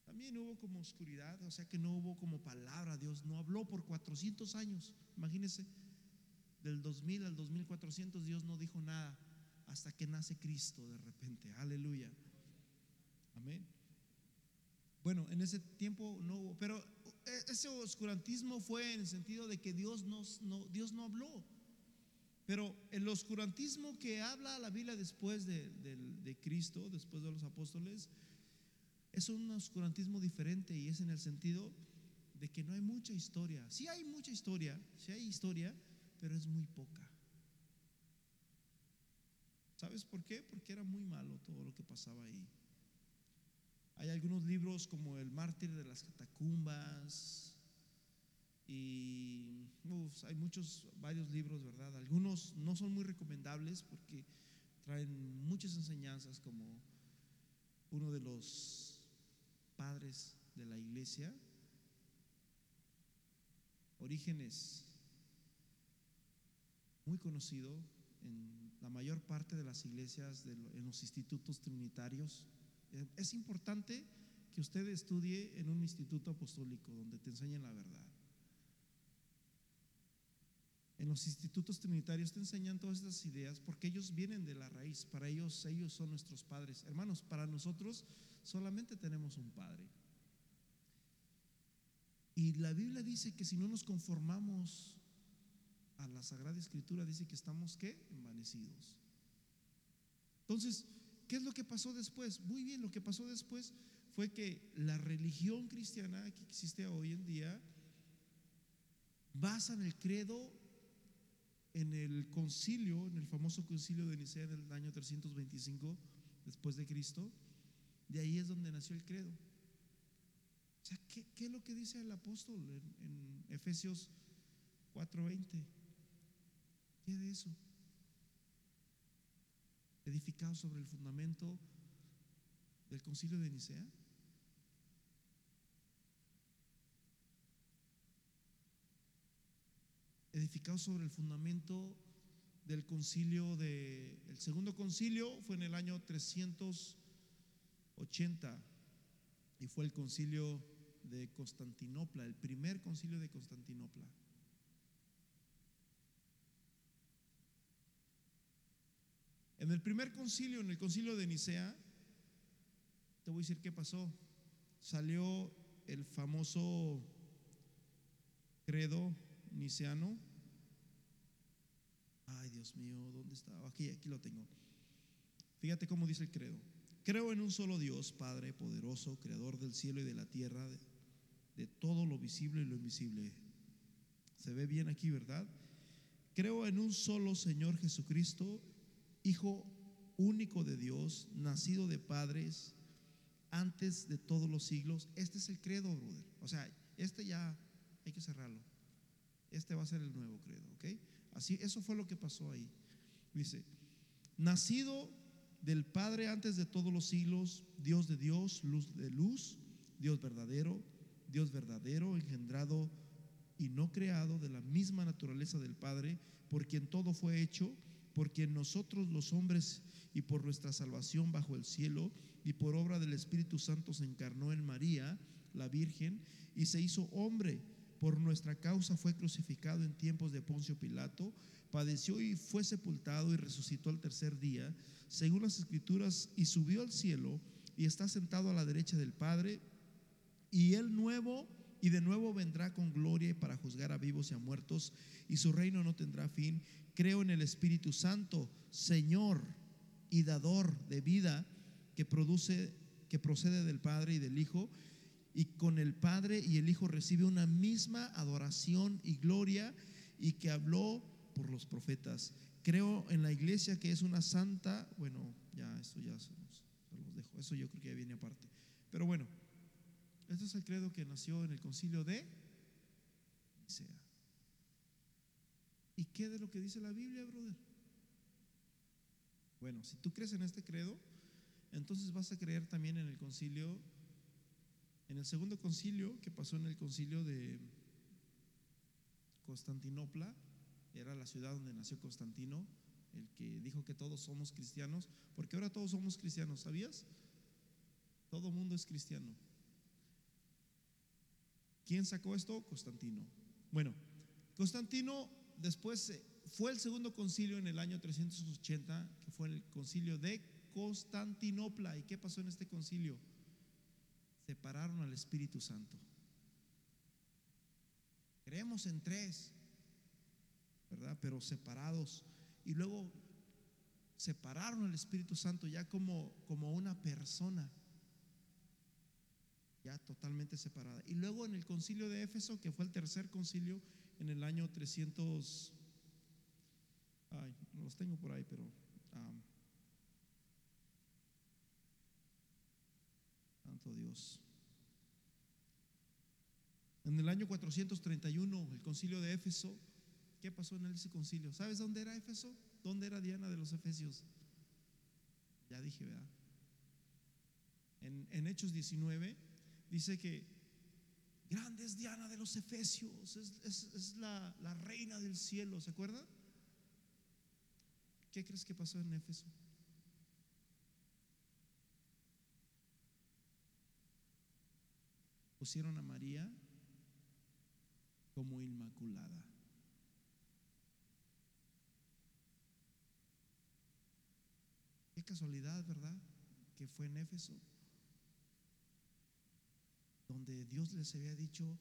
También hubo como oscuridad, o sea que no hubo como palabra, Dios no habló por 400 años, imagínense, del 2000 al 2400 Dios no dijo nada hasta que nace Cristo de repente, aleluya, amén. Bueno, en ese tiempo no hubo, pero e- ese oscurantismo fue en el sentido de que Dios no, Dios no habló. Pero el oscurantismo que habla la Biblia después de, de Cristo, después de los apóstoles, es un oscurantismo diferente y es en el sentido de que no hay mucha historia. Sí hay mucha historia, sí hay historia, pero es muy poca. ¿Sabes por qué? Porque era muy malo todo lo que pasaba ahí. Hay algunos libros como El mártir de las catacumbas y hay muchos, varios libros, ¿verdad? Algunos no son muy recomendables porque traen muchas enseñanzas como uno de los padres de la iglesia, Orígenes, muy conocido en la mayor parte de las iglesias, de lo- en los institutos trinitarios. Eh, Es importante que usted estudie en un instituto apostólico donde te enseñen la verdad. En los institutos trinitarios te enseñan todas estas ideas porque ellos vienen de la raíz. Para ellos, ellos son nuestros padres. Hermanos, para nosotros solamente tenemos un padre. Y la Biblia dice que si no nos conformamos a la Sagrada Escritura, dice que estamos, ¿qué? Envanecidos. Entonces, ¿qué es lo que pasó después? Muy bien, lo que pasó después fue que la religión cristiana que existe hoy en día basan el credo en el concilio, en el famoso concilio de Nicea del año 325 después de Cristo. De ahí es donde nació el credo. O sea, ¿qué, es lo que dice el apóstol en, en Efesios 4:20? ¿Qué de eso? Edificado sobre el fundamento del concilio de Nicea. Edificado sobre el fundamento del concilio de el segundo concilio fue en el año 380 y fue el concilio de Constantinopla, el primer concilio de Constantinopla. En el primer concilio, en el concilio de Nicea, te voy a decir qué pasó. salió el famoso credo niciano. Ay, Dios mío, ¿dónde estaba? Aquí, aquí lo tengo. Fíjate cómo dice el credo. Creo en un solo Dios, Padre poderoso, creador del cielo y de la tierra, de, de todo lo visible y lo invisible. Se ve bien aquí, ¿verdad? Creo en un solo Señor Jesucristo, Hijo único de Dios, nacido de padres antes de todos los siglos. Este es el credo, brother. O sea, este ya hay que cerrarlo. Este va a ser el nuevo credo, ¿ok? Así, eso fue lo que pasó ahí. Dice, nacido del Padre antes de todos los siglos, Dios de Dios, luz de luz, Dios verdadero, Dios verdadero, engendrado y no creado de la misma naturaleza del Padre, por quien todo fue hecho, por quien nosotros los hombres y por nuestra salvación bajo el cielo y por obra del Espíritu Santo se encarnó en María, la Virgen, y se hizo hombre. Por nuestra causa fue crucificado en tiempos de Poncio Pilato, padeció y fue sepultado y resucitó al tercer día, según las escrituras, y subió al cielo y está sentado a la derecha del Padre, y él nuevo y de nuevo vendrá con gloria para juzgar a vivos y a muertos, y su reino no tendrá fin. Creo en el Espíritu Santo, Señor y dador de vida, que produce que procede del Padre y del Hijo, y con el Padre y el Hijo recibe una misma adoración y gloria, y que habló por los profetas. Creo en la iglesia que es una santa, bueno, ya eso ya se los, dejo, eso yo creo que ya viene aparte. Pero bueno, este es el credo que nació en el concilio de Nicea. ¿Y qué de lo que dice la Biblia, brother? Bueno, si tú crees en este credo, entonces vas a creer también en el concilio, en el segundo concilio que pasó en el concilio de Constantinopla, era la ciudad donde nació Constantino, el que dijo que todos somos cristianos, porque ahora todos somos cristianos, ¿sabías? Todo mundo es cristiano. ¿Quién sacó esto? Constantino. Bueno, Constantino después fue el segundo concilio en el año 380, que fue el concilio de Constantinopla. ¿Y qué pasó en este concilio? Separaron al Espíritu Santo. Creemos en tres, ¿verdad? Pero separados. Y luego separaron al Espíritu Santo ya como, como una persona, ya totalmente separada. Y luego en el concilio de Éfeso, que fue el tercer concilio en el año 300, ay, no los tengo por ahí, pero... Dios. En el año 431, el concilio de Éfeso, ¿qué pasó en ese concilio? ¿Sabes dónde era Éfeso? ¿Dónde era Diana de los Efesios? Ya dije, ¿verdad? En, en Hechos 19 dice que grande es Diana de los Efesios, es, es, es la, la reina del cielo, ¿se acuerda? ¿Qué crees que pasó en Éfeso? Pusieron a María como inmaculada. Qué casualidad, ¿verdad? Que fue en Éfeso, donde Dios les había dicho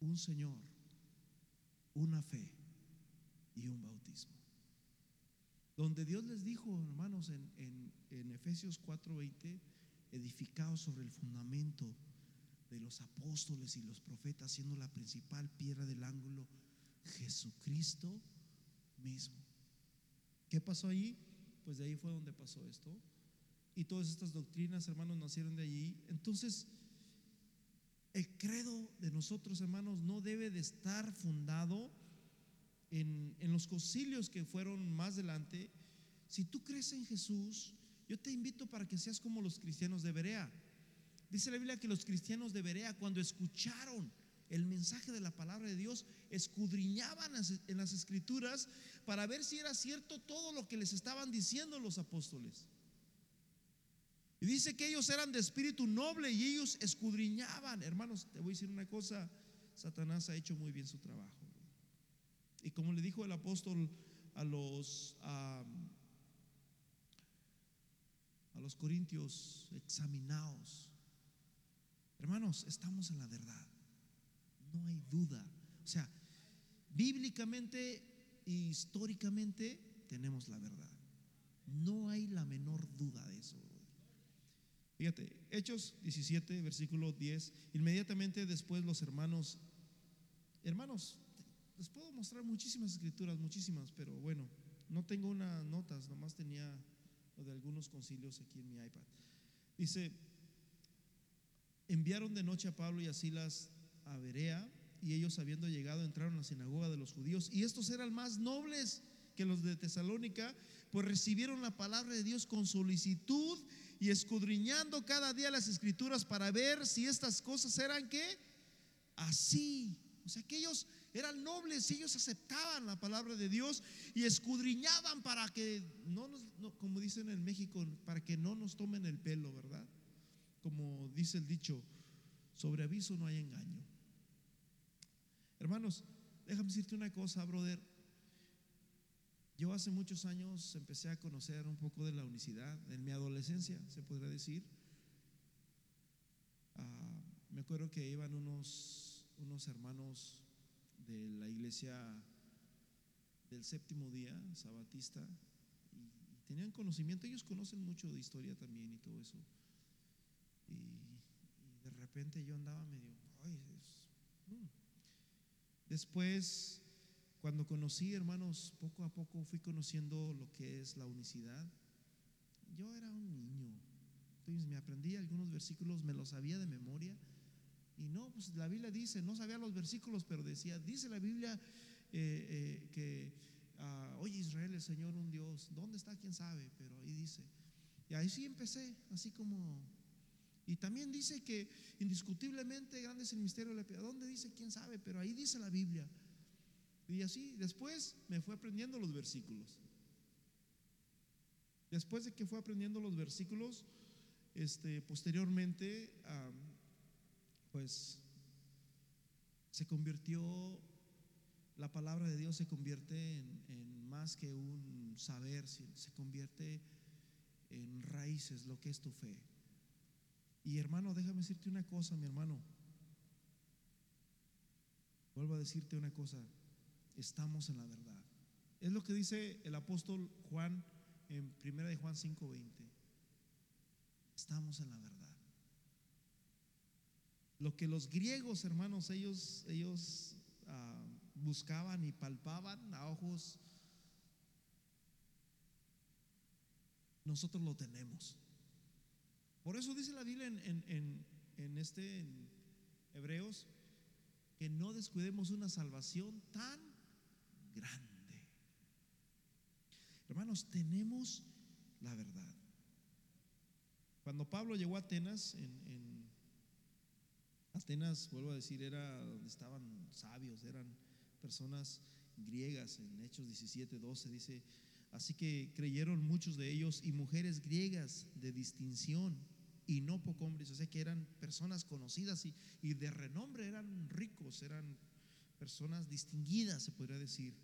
un Señor, una fe y un bautismo. Donde Dios les dijo, hermanos, en, en, en Efesios 4:20, edificados sobre el fundamento de los apóstoles y los profetas, siendo la principal piedra del ángulo Jesucristo mismo. ¿Qué pasó allí? Pues de ahí fue donde pasó esto. Y todas estas doctrinas, hermanos, nacieron de allí. Entonces, el credo de nosotros, hermanos, no debe de estar fundado en, en los concilios que fueron más adelante. Si tú crees en Jesús, yo te invito para que seas como los cristianos de Berea. Dice la Biblia que los cristianos de Berea, cuando escucharon el mensaje de la palabra de Dios, escudriñaban en las escrituras para ver si era cierto todo lo que les estaban diciendo los apóstoles. Y dice que ellos eran de espíritu noble y ellos escudriñaban. Hermanos, te voy a decir una cosa, Satanás ha hecho muy bien su trabajo. Y como le dijo el apóstol a los... a los corintios, examinaos Hermanos, estamos en la verdad. No hay duda. O sea, bíblicamente e históricamente tenemos la verdad. No hay la menor duda de eso. Fíjate, Hechos 17, versículo 10. Inmediatamente después los hermanos, hermanos, les puedo mostrar muchísimas escrituras, muchísimas, pero bueno, no tengo unas notas, nomás tenía lo de algunos concilios aquí en mi iPad. Dice, enviaron de noche a Pablo y a Silas a Berea, y ellos habiendo llegado entraron a la sinagoga de los judíos, y estos eran más nobles que los de Tesalónica, pues recibieron la palabra de Dios con solicitud y escudriñando cada día las escrituras para ver si estas cosas eran que así. O sea que ellos eran nobles, ellos aceptaban la palabra de Dios y escudriñaban para que no nos, como dicen en México, para que no nos tomen el pelo, ¿verdad? Como dice el dicho, sobre aviso no hay engaño. Hermanos, déjame decirte una cosa, brother. Yo hace muchos años empecé a conocer un poco de la unicidad, en mi adolescencia, se podría decir. Ah, me acuerdo que iban unos, unos hermanos de la iglesia del séptimo día, sabatista, y, tenían conocimiento, ellos conocen mucho de historia también y todo eso. Y, de repente yo andaba medio, mm". Después cuando conocí, hermanos, poco a poco fui conociendo lo que es la unicidad. Yo era un niño, entonces me aprendí algunos versículos, me los sabía de memoria. Y no, pues la Biblia dice, no sabía los versículos, pero decía, dice la Biblia eh, eh, que, uh, oye Israel, el Señor un Dios, ¿dónde está? ¿Quién sabe? Pero ahí dice. Y ahí sí empecé, así como... Y también dice que indiscutiblemente grande es el misterio de la piedad. ¿Dónde dice? ¿Quién sabe? Pero ahí dice la Biblia. Y así, después me fue aprendiendo los versículos. Después de que fue aprendiendo los versículos, este, posteriormente, pues se convirtió, la palabra de Dios se convierte en, más que un saber, se convierte en raíces, lo que es tu fe. Y hermano, déjame decirte una cosa, mi hermano. Vuelvo a decirte una cosa estamos en la verdad. Es lo que dice el apóstol Juan en 1 de Juan 5:20. Estamos en la verdad. Lo que los griegos, hermanos, ellos, ellos ah, buscaban y palpaban a ojos, nosotros lo tenemos. Por eso dice la Biblia en, en, este Hebreos que no descuidemos una salvación tan grande. Hermanos, tenemos la verdad. Cuando Pablo llegó a Atenas, en, Atenas, vuelvo a decir, era donde estaban sabios, eran personas griegas. En Hechos 17, 12 dice, así que creyeron muchos de ellos y mujeres griegas de distinción y no poco hombres, o sea que eran personas conocidas y, y de renombre, eran ricos, eran personas distinguidas, se podría decir.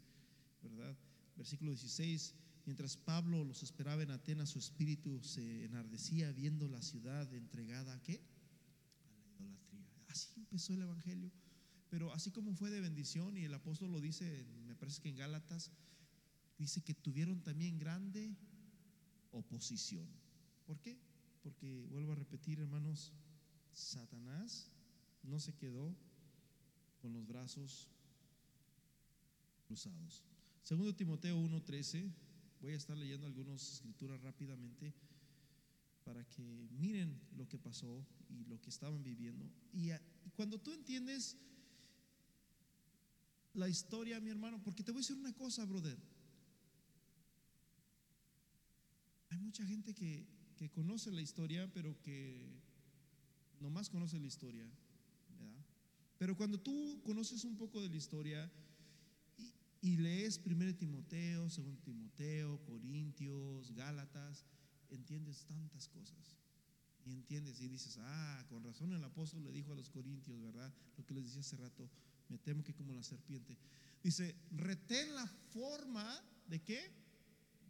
¿verdad? Versículo 16, mientras Pablo los esperaba en Atenas, su espíritu se enardecía viendo la ciudad entregada a qué? Así empezó el Evangelio. Pero así como fue de bendición, y el apóstol lo dice, me parece que en Gálatas, dice que tuvieron también grande oposición. ¿Por qué? Porque, vuelvo a repetir, hermanos, Satanás no se quedó con los brazos cruzados. Segundo Timoteo 1:13, voy a estar leyendo algunas escrituras rápidamente para que miren lo que pasó y lo que estaban viviendo. Y, cuando tú entiendes la historia, mi hermano, porque te voy a decir una cosa, brother. Hay mucha gente que, que conoce la historia, pero que nomás conoce la historia, ¿verdad? Pero cuando tú conoces un poco de la historia, y lees 1 Timoteo, 2 Timoteo, Corintios, Gálatas, entiendes tantas cosas. Y entiendes y dices, ah, con razón el apóstol le dijo a los corintios, ¿verdad? Lo que les decía hace rato, me temo que como la serpiente. Dice, retén la forma de qué?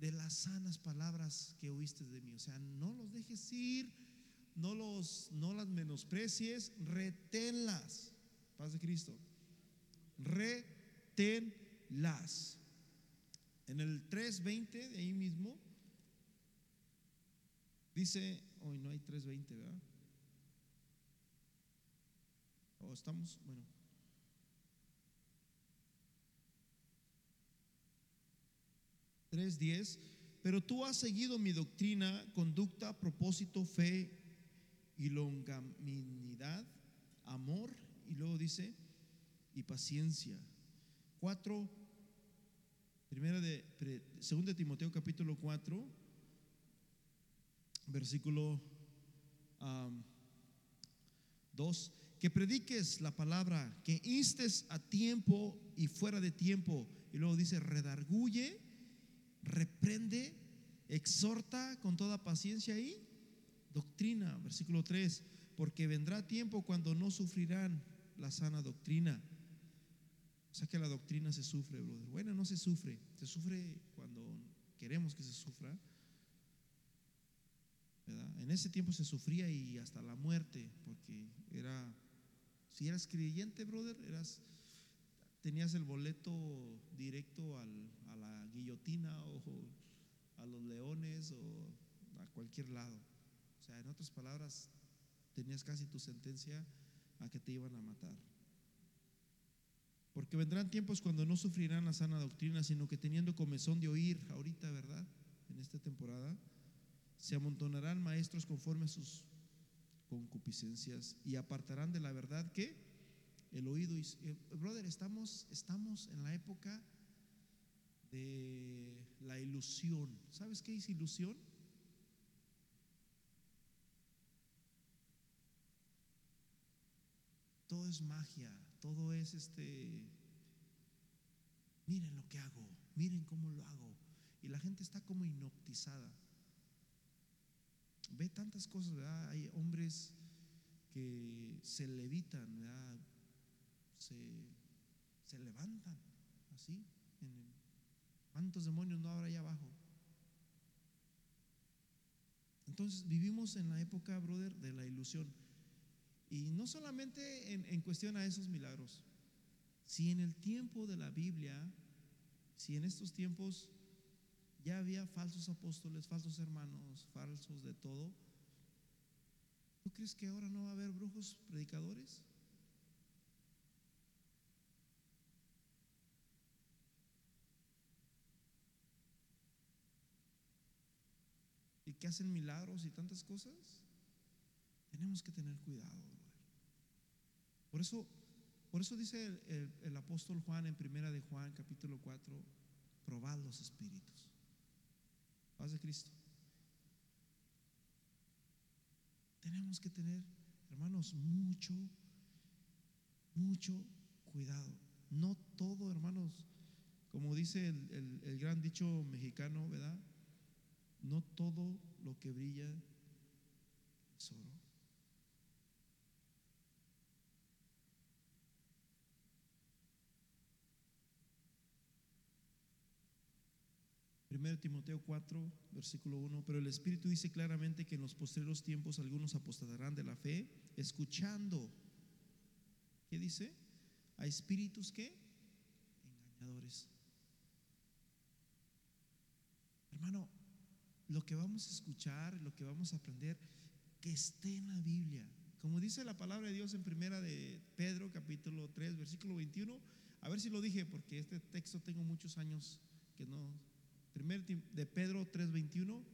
De las sanas palabras que oíste de mí. O sea, no los dejes ir no, los, no las menosprecies, reténlas. Paz de Cristo. Reténlas. En el 3.20 de ahí mismo dice, hoy no hay 3.20, ¿verdad? O estamos, bueno. Tres diez, pero tú has seguido mi doctrina, conducta, propósito, fe y longanimidad, amor, y luego dice, y paciencia. Cuatro, primera de, segunda de Timoteo capítulo 4, versículo 2, que prediques la palabra, que instes a tiempo y fuera de tiempo. Y luego dice, redarguye, reprende, exhorta con toda paciencia y doctrina. Versículo 3, porque vendrá tiempo cuando no sufrirán la sana doctrina. O sea que la doctrina se sufre. Bueno, no se sufre, se sufre cuando queremos que se sufra. En ese tiempo se sufría y hasta la muerte, porque era si eras creyente, brother, eras, tenías el boleto directo al, a la guillotina o a los leones o a cualquier lado. O sea, en otras palabras, tenías casi tu sentencia a que te iban a matar. Porque vendrán tiempos cuando no sufrirán la sana doctrina, sino que teniendo comezón de oír, ahorita, ¿verdad? En esta temporada, se amontonarán maestros conforme a sus concupiscencias y apartarán de la verdad que el oído. Y, eh, brother, estamos, estamos en la época de la ilusión. ¿Sabes qué es ilusión? Todo es magia, todo es este, miren lo que hago, miren cómo lo hago. Y la gente está como hipnotizada ve tantas cosas, ¿verdad? Hay hombres que se levitan, Se, se levantan así. ¿Cuántos demonios no habrá allá abajo? Entonces vivimos en la época, brother, de la ilusión. Y no solamente en, en, cuestión a esos milagros. Si en el tiempo de la Biblia, si en estos tiempos ya había falsos apóstoles, falsos hermanos, falsos de todo. ¿Tú crees que ahora no va a haber brujos predicadores? y que hacen milagros y tantas cosas, tenemos que tener cuidado. Por eso, por eso dice el, apóstol Juan en primera de Juan capítulo 4, probad los espíritus de Cristo. Tenemos que tener, hermanos, mucho, mucho cuidado. No todo, hermanos, como dice el, el gran dicho mexicano, ¿verdad? No todo lo que brilla es oro. 1 Timoteo 4, versículo 1, pero el Espíritu dice claramente que en los postreros tiempos algunos apostatarán de la fe, escuchando, ¿qué dice? A espíritus que engañadores. Hermano, lo que vamos a escuchar, lo que vamos a aprender, que esté en la Biblia. Como dice la palabra de Dios en primera de Pedro capítulo 3, versículo 21, a ver si lo dije porque este texto tengo muchos años que no Primer de Pedro 3:21.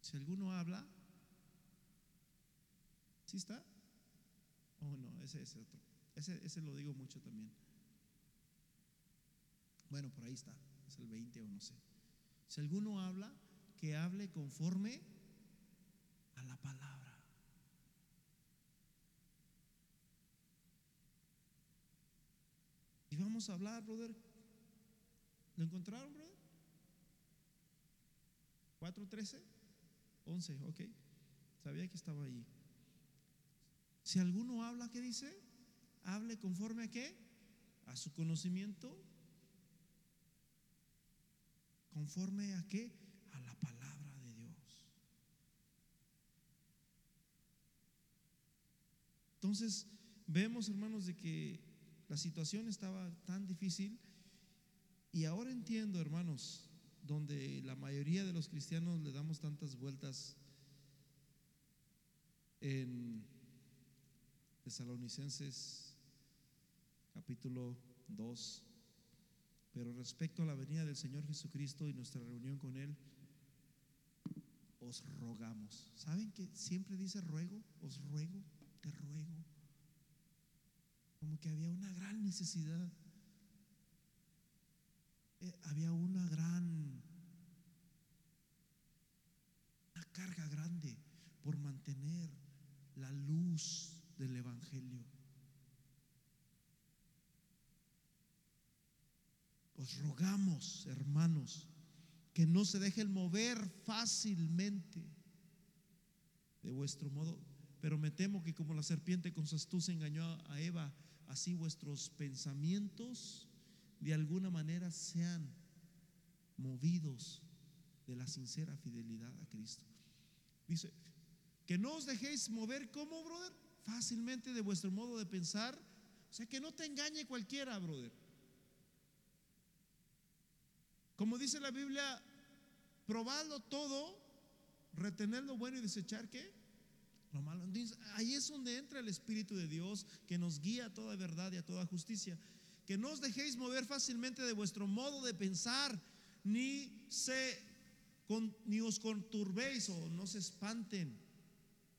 Si alguno habla, ¿sí está? Oh, no, ese es otro. Ese, ese lo digo mucho también. Bueno, por ahí está. Es el 20 o no sé. Si alguno habla, que hable conforme a la palabra. Y vamos a hablar, brother. ¿Lo encontraron, brother? 4.13, 11, ok. Sabía que estaba ahí. Si alguno habla, ¿qué dice? Hable conforme a qué? A su conocimiento. ¿Conforme a qué? A la palabra de Dios. Entonces, vemos, hermanos, de que la situación estaba tan difícil y ahora entiendo, hermanos, donde la mayoría de los cristianos le damos tantas vueltas en Tesalonicenses capítulo 2. Pero respecto a la venida del Señor Jesucristo y nuestra reunión con Él, os rogamos. ¿Saben que siempre dice ruego? Os ruego, te ruego. Como que había una gran necesidad. Eh, había una gran, carga grande por mantener la luz del Evangelio. Os rogamos, hermanos, que no se dejen mover fácilmente de vuestro modo. Pero me temo que como la serpiente con su astucia engañó a Eva, así vuestros pensamientos de alguna manera sean movidos de la sincera fidelidad a Cristo. Dice, que no os dejéis mover como, brother, fácilmente de vuestro modo de pensar. O sea, que no te engañe cualquiera, brother. Como dice la Biblia, probadlo todo, retener lo bueno y desechar qué? Lo malo. ahí es donde entra el Espíritu de Dios que nos guía a toda verdad y a toda justicia. Que no os dejéis mover fácilmente de vuestro modo de pensar, ni, se, ni os conturbéis o no se espanten,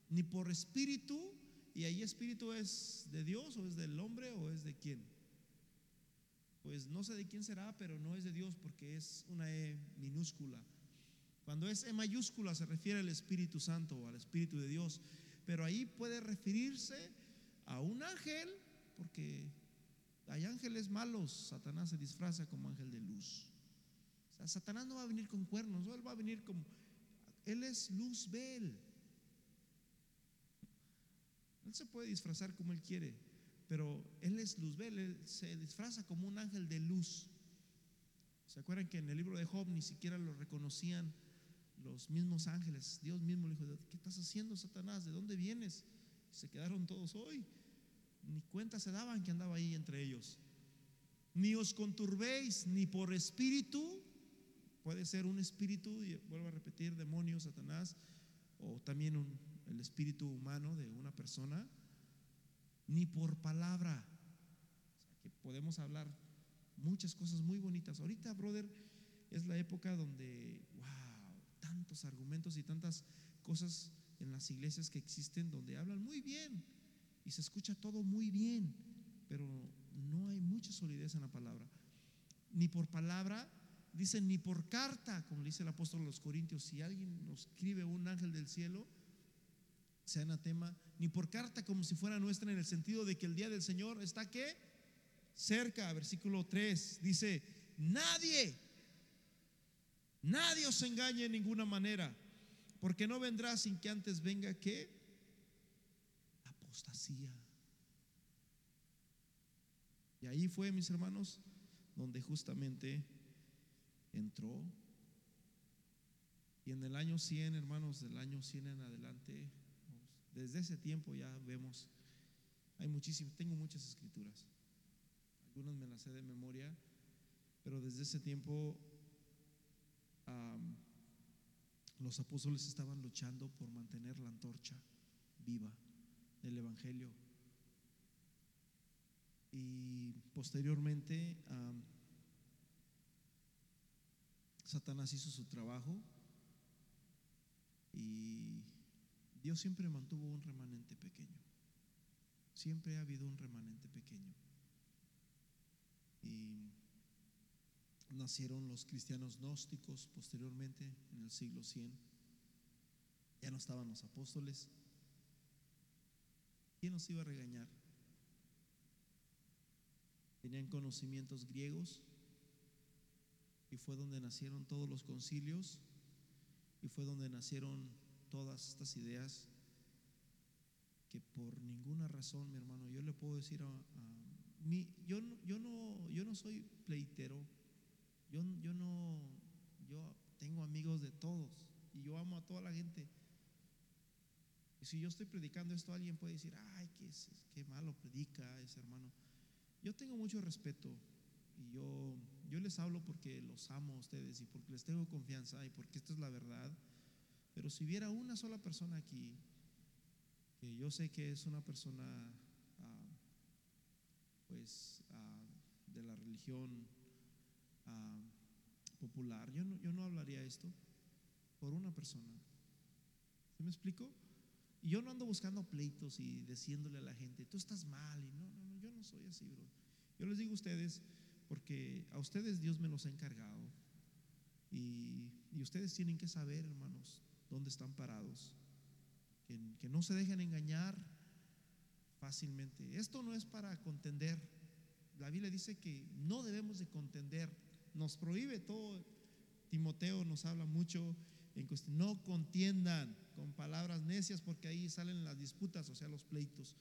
ni por espíritu, y ahí espíritu es de Dios o es del hombre o es de quién pues no sé de quién será, pero no es de Dios porque es una E minúscula. Cuando es E mayúscula se refiere al Espíritu Santo o al Espíritu de Dios, pero ahí puede referirse a un ángel, porque hay ángeles malos, Satanás se disfraza como ángel de luz. O sea, Satanás no va a venir con cuernos, él va a venir como, él es luz él Él se puede disfrazar como él quiere, pero Él es Luzbel, Él se disfraza como un ángel de luz. ¿Se acuerdan que en el libro de Job ni siquiera lo reconocían los mismos ángeles? Dios mismo le dijo, ¿qué estás haciendo, Satanás? ¿De dónde vienes? se quedaron todos hoy. Ni cuenta se daban que andaba ahí entre ellos. Ni os conturbéis, ni por espíritu, puede ser un espíritu, y vuelvo a repetir, demonio, Satanás, o también el espíritu humano de una persona ni por palabra. que podemos hablar muchas cosas muy bonitas. Ahorita, brother, es la época donde, wow, tantos argumentos y tantas cosas en las iglesias que existen donde hablan muy bien y se escucha todo muy bien, pero no hay mucha solidez en la palabra. Ni por palabra, dicen ni por carta, como dice el apóstol a los Corintios, si alguien nos escribe un ángel del cielo, sea anatema, ni por carta como si fuera nuestra en el sentido de que el día del Señor está que cerca, versículo 3, dice, nadie, nadie os engañe en ninguna manera, porque no vendrá sin que antes venga que Y ahí fue, mis hermanos, donde justamente entró. Y en el año 100, hermanos, del año 100 en adelante, desde ese tiempo ya vemos, hay muchísimas, tengo muchas escrituras, algunas me las sé de memoria, pero desde ese tiempo los apóstoles estaban luchando por mantener la antorcha viva del Evangelio. Y posteriormente Satanás hizo su trabajo y Dios siempre mantuvo un remanente pequeño. Siempre ha habido un remanente pequeño. Y nacieron los cristianos gnósticos posteriormente en el siglo 100. Ya no estaban los apóstoles. ¿Quién nos iba a regañar? Tenían conocimientos griegos y fue donde nacieron todos los concilios y fue donde nacieron todas estas ideas que por ninguna razón, mi hermano, yo le puedo decir a, mí, yo, yo, no, yo no soy pleitero, yo, yo no, yo tengo amigos de todos y yo amo a toda la gente, Si yo estoy predicando esto, alguien puede decir, ay, qué, qué malo predica ese hermano. Yo tengo mucho respeto y yo, yo les hablo porque los amo a ustedes y porque les tengo confianza y porque esto es la verdad. Pero si hubiera una sola persona aquí, que yo sé que es una persona, ah, pues, ah, de la religión ah, popular, yo no, yo no hablaría esto por una persona. ¿Sí me explico? Y yo no ando buscando pleitos y diciéndole a la gente, tú estás mal. Y no, no, no, yo no soy así, bro. Yo les digo a ustedes, porque a ustedes Dios me los ha encargado. Y, y ustedes tienen que saber, hermanos, dónde están parados. Que, que no se dejen engañar fácilmente. Esto no es para contender. La Biblia dice que no debemos de contender. Nos prohíbe todo. Timoteo nos habla mucho en cuestión. No contiendan con palabras necias porque ahí salen las disputas, o sea, los pleitos.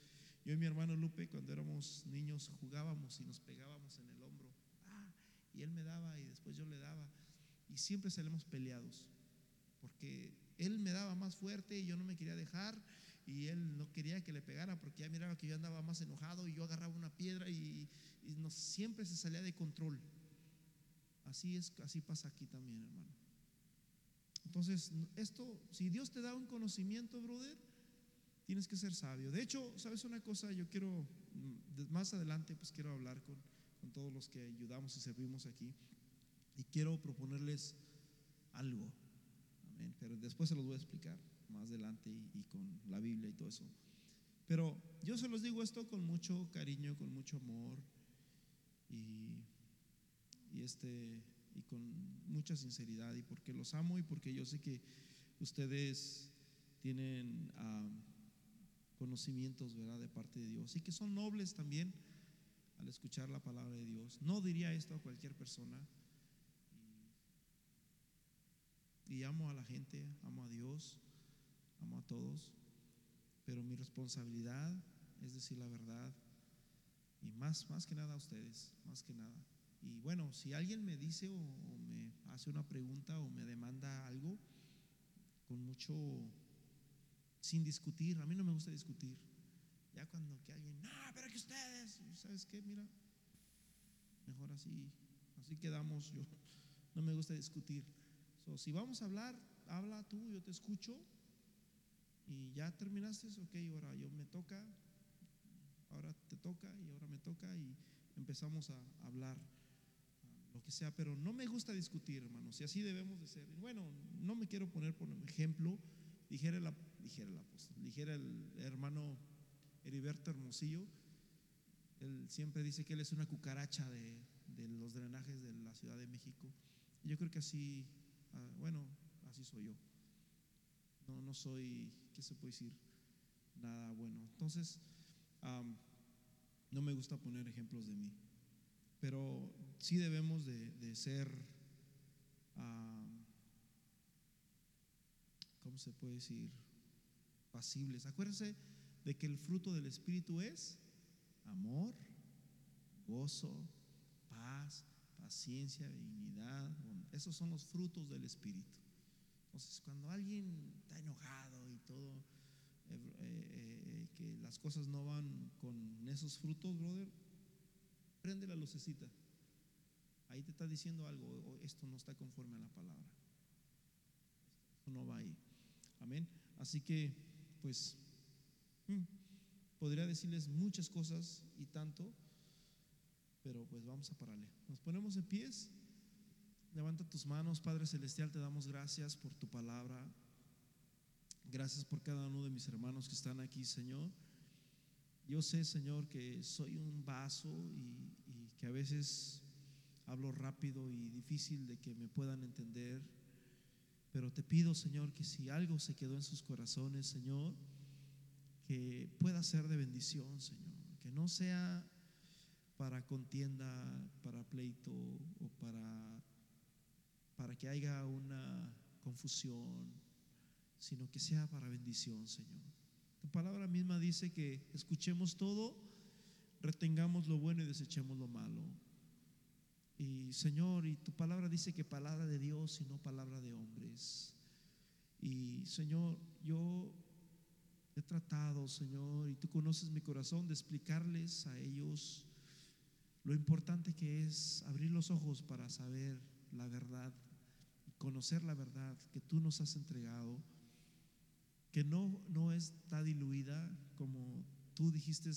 Yo y mi hermano Lupe, cuando éramos niños, jugábamos y nos pegábamos en el hombro. Ah, y él me daba y después yo le daba. Y siempre salimos peleados. Porque él me daba más fuerte y yo no me quería dejar. Y él no quería que le pegara porque ya miraba que yo andaba más enojado y yo agarraba una piedra y, y siempre se salía de control. Así es, así pasa aquí también, hermano. Entonces, esto, si Dios te da un conocimiento, brother, tienes que ser sabio. De hecho, ¿sabes una cosa? Yo quiero, más adelante, pues quiero hablar con, con todos los que ayudamos y servimos aquí. Y quiero proponerles algo. Amén. Pero después se los voy a explicar más adelante y, y con la Biblia y todo eso. Pero yo se los digo esto con mucho cariño, con mucho amor y, y este y con mucha sinceridad y porque los amo y porque yo sé que ustedes tienen uh, conocimientos, de parte de Dios y que son nobles también al escuchar la palabra de Dios. No diría esto a cualquier persona. Y, y amo a la gente, amo a Dios, amo a todos, pero mi responsabilidad es decir la verdad y más, más que nada a ustedes, más que nada. Y bueno, si alguien me dice o, me hace una pregunta o me demanda algo, con mucho, sin discutir, a mí no me gusta discutir. Ya cuando que alguien, no, pero que ustedes, ¿sabes qué? Mira, mejor así, así quedamos. Yo no me gusta discutir. So, si vamos a hablar, habla tú, yo te escucho. Y ya terminaste, ok, ahora yo me toca, ahora te toca y ahora me toca y empezamos a hablar lo que sea, pero no me gusta discutir, hermanos, y así debemos de ser. Bueno, no me quiero poner por ejemplo, dijera, la, dijera, la, dijera el hermano Heriberto Hermosillo, él siempre dice que él es una cucaracha de, los drenajes de la Ciudad de México. Yo creo que así, uh, bueno, así soy yo. No, no soy, ¿qué se puede decir? Nada bueno. Entonces, no me gusta poner ejemplos de mí pero sí debemos de, ser, ¿cómo se puede decir? Pasibles. Acuérdense de que el fruto del Espíritu es amor, gozo, paz, paciencia, benignidad. Esos son los frutos del Espíritu. Entonces, cuando alguien está enojado y todo, eh, eh, eh, que las cosas no van con esos frutos, brother, prende la lucecita. Ahí te está diciendo algo, o esto no está conforme a la palabra. Esto no va ahí. Amén. Así que, pues, hmm, podría decirles muchas cosas y tanto, pero pues vamos a pararle. Nos ponemos de pies. Levanta tus manos, Padre Celestial, te damos gracias por tu palabra. Gracias por cada uno de mis hermanos que están aquí, Señor. Yo sé, Señor, que soy un vaso y, que a veces hablo rápido y difícil de que me puedan entender, pero te pido, Señor, que si algo se quedó en sus corazones, Señor, que pueda ser de bendición, Señor, que no sea para contienda, para pleito o para, para que haya una confusión, sino que sea para bendición, Señor. Tu palabra misma dice que escuchemos todo, retengamos lo bueno y desechemos lo malo. Y Señor, y tu palabra dice que palabra de Dios y no palabra de hombres. Y Señor, yo he tratado, Señor, y tú conoces mi corazón de explicarles a ellos lo importante que es abrir los ojos para saber la verdad, conocer la verdad que tú nos has entregado, que no, no está diluida como tú dijiste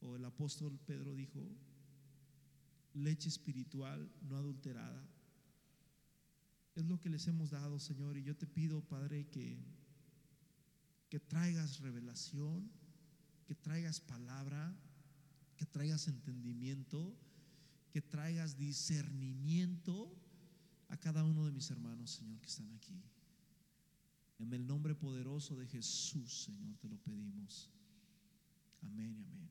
o el apóstol Pedro dijo, leche espiritual no adulterada. Es lo que les hemos dado, Señor, y yo te pido, Padre, que, que traigas revelación, que traigas palabra, que traigas entendimiento, que traigas discernimiento a cada uno de mis hermanos, Señor, que están aquí. En el nombre poderoso de Jesús, Señor, te lo pedimos. Amén y amén.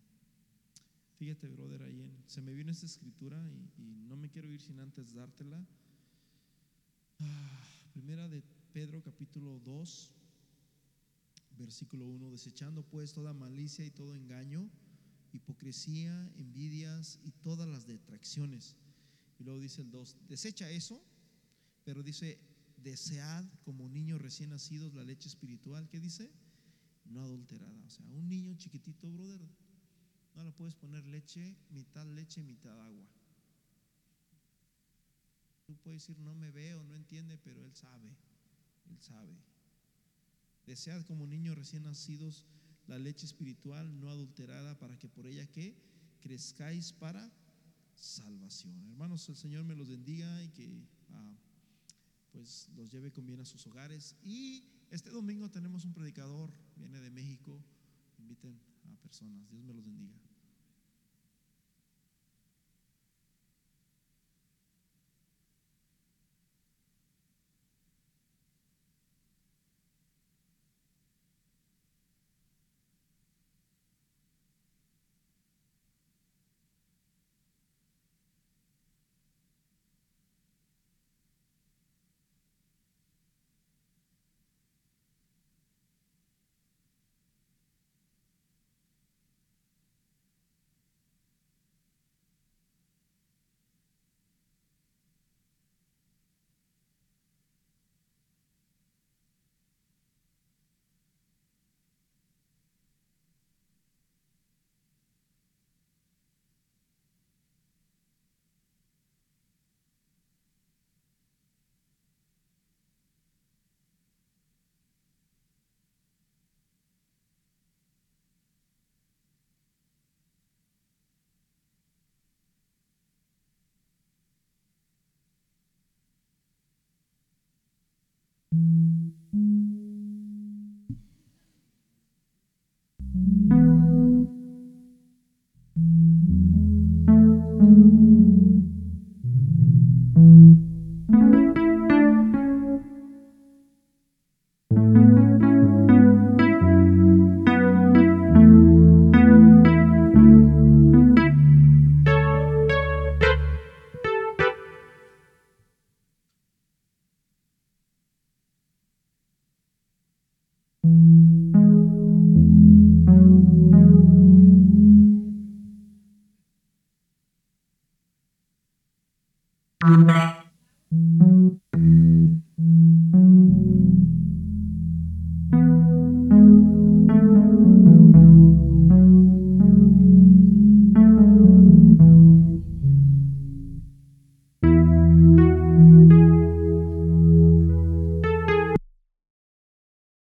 Fíjate, brother, ahí en, se me viene esta escritura y, y no me quiero ir sin antes dártela. Ah, primera de Pedro capítulo 2, versículo 1, desechando pues toda malicia y todo engaño, hipocresía, envidias y todas las detracciones. Y luego dice el 2, desecha eso, pero dice, desead como niños recién nacidos la leche espiritual, ¿qué dice? No adulterada. O sea, un niño chiquitito, brother, no le puedes poner leche, mitad leche, mitad agua. Tú puedes decir, no me veo, no entiende, pero Él sabe, Él sabe. Desead como niños recién nacidos la leche espiritual no adulterada para que por ella que crezcáis para salvación. Hermanos, el Señor me los bendiga y que ah, pues los lleve con bien a sus hogares. Y este domingo tenemos un predicador, viene de México, inviten a personas. Dios me los bendiga.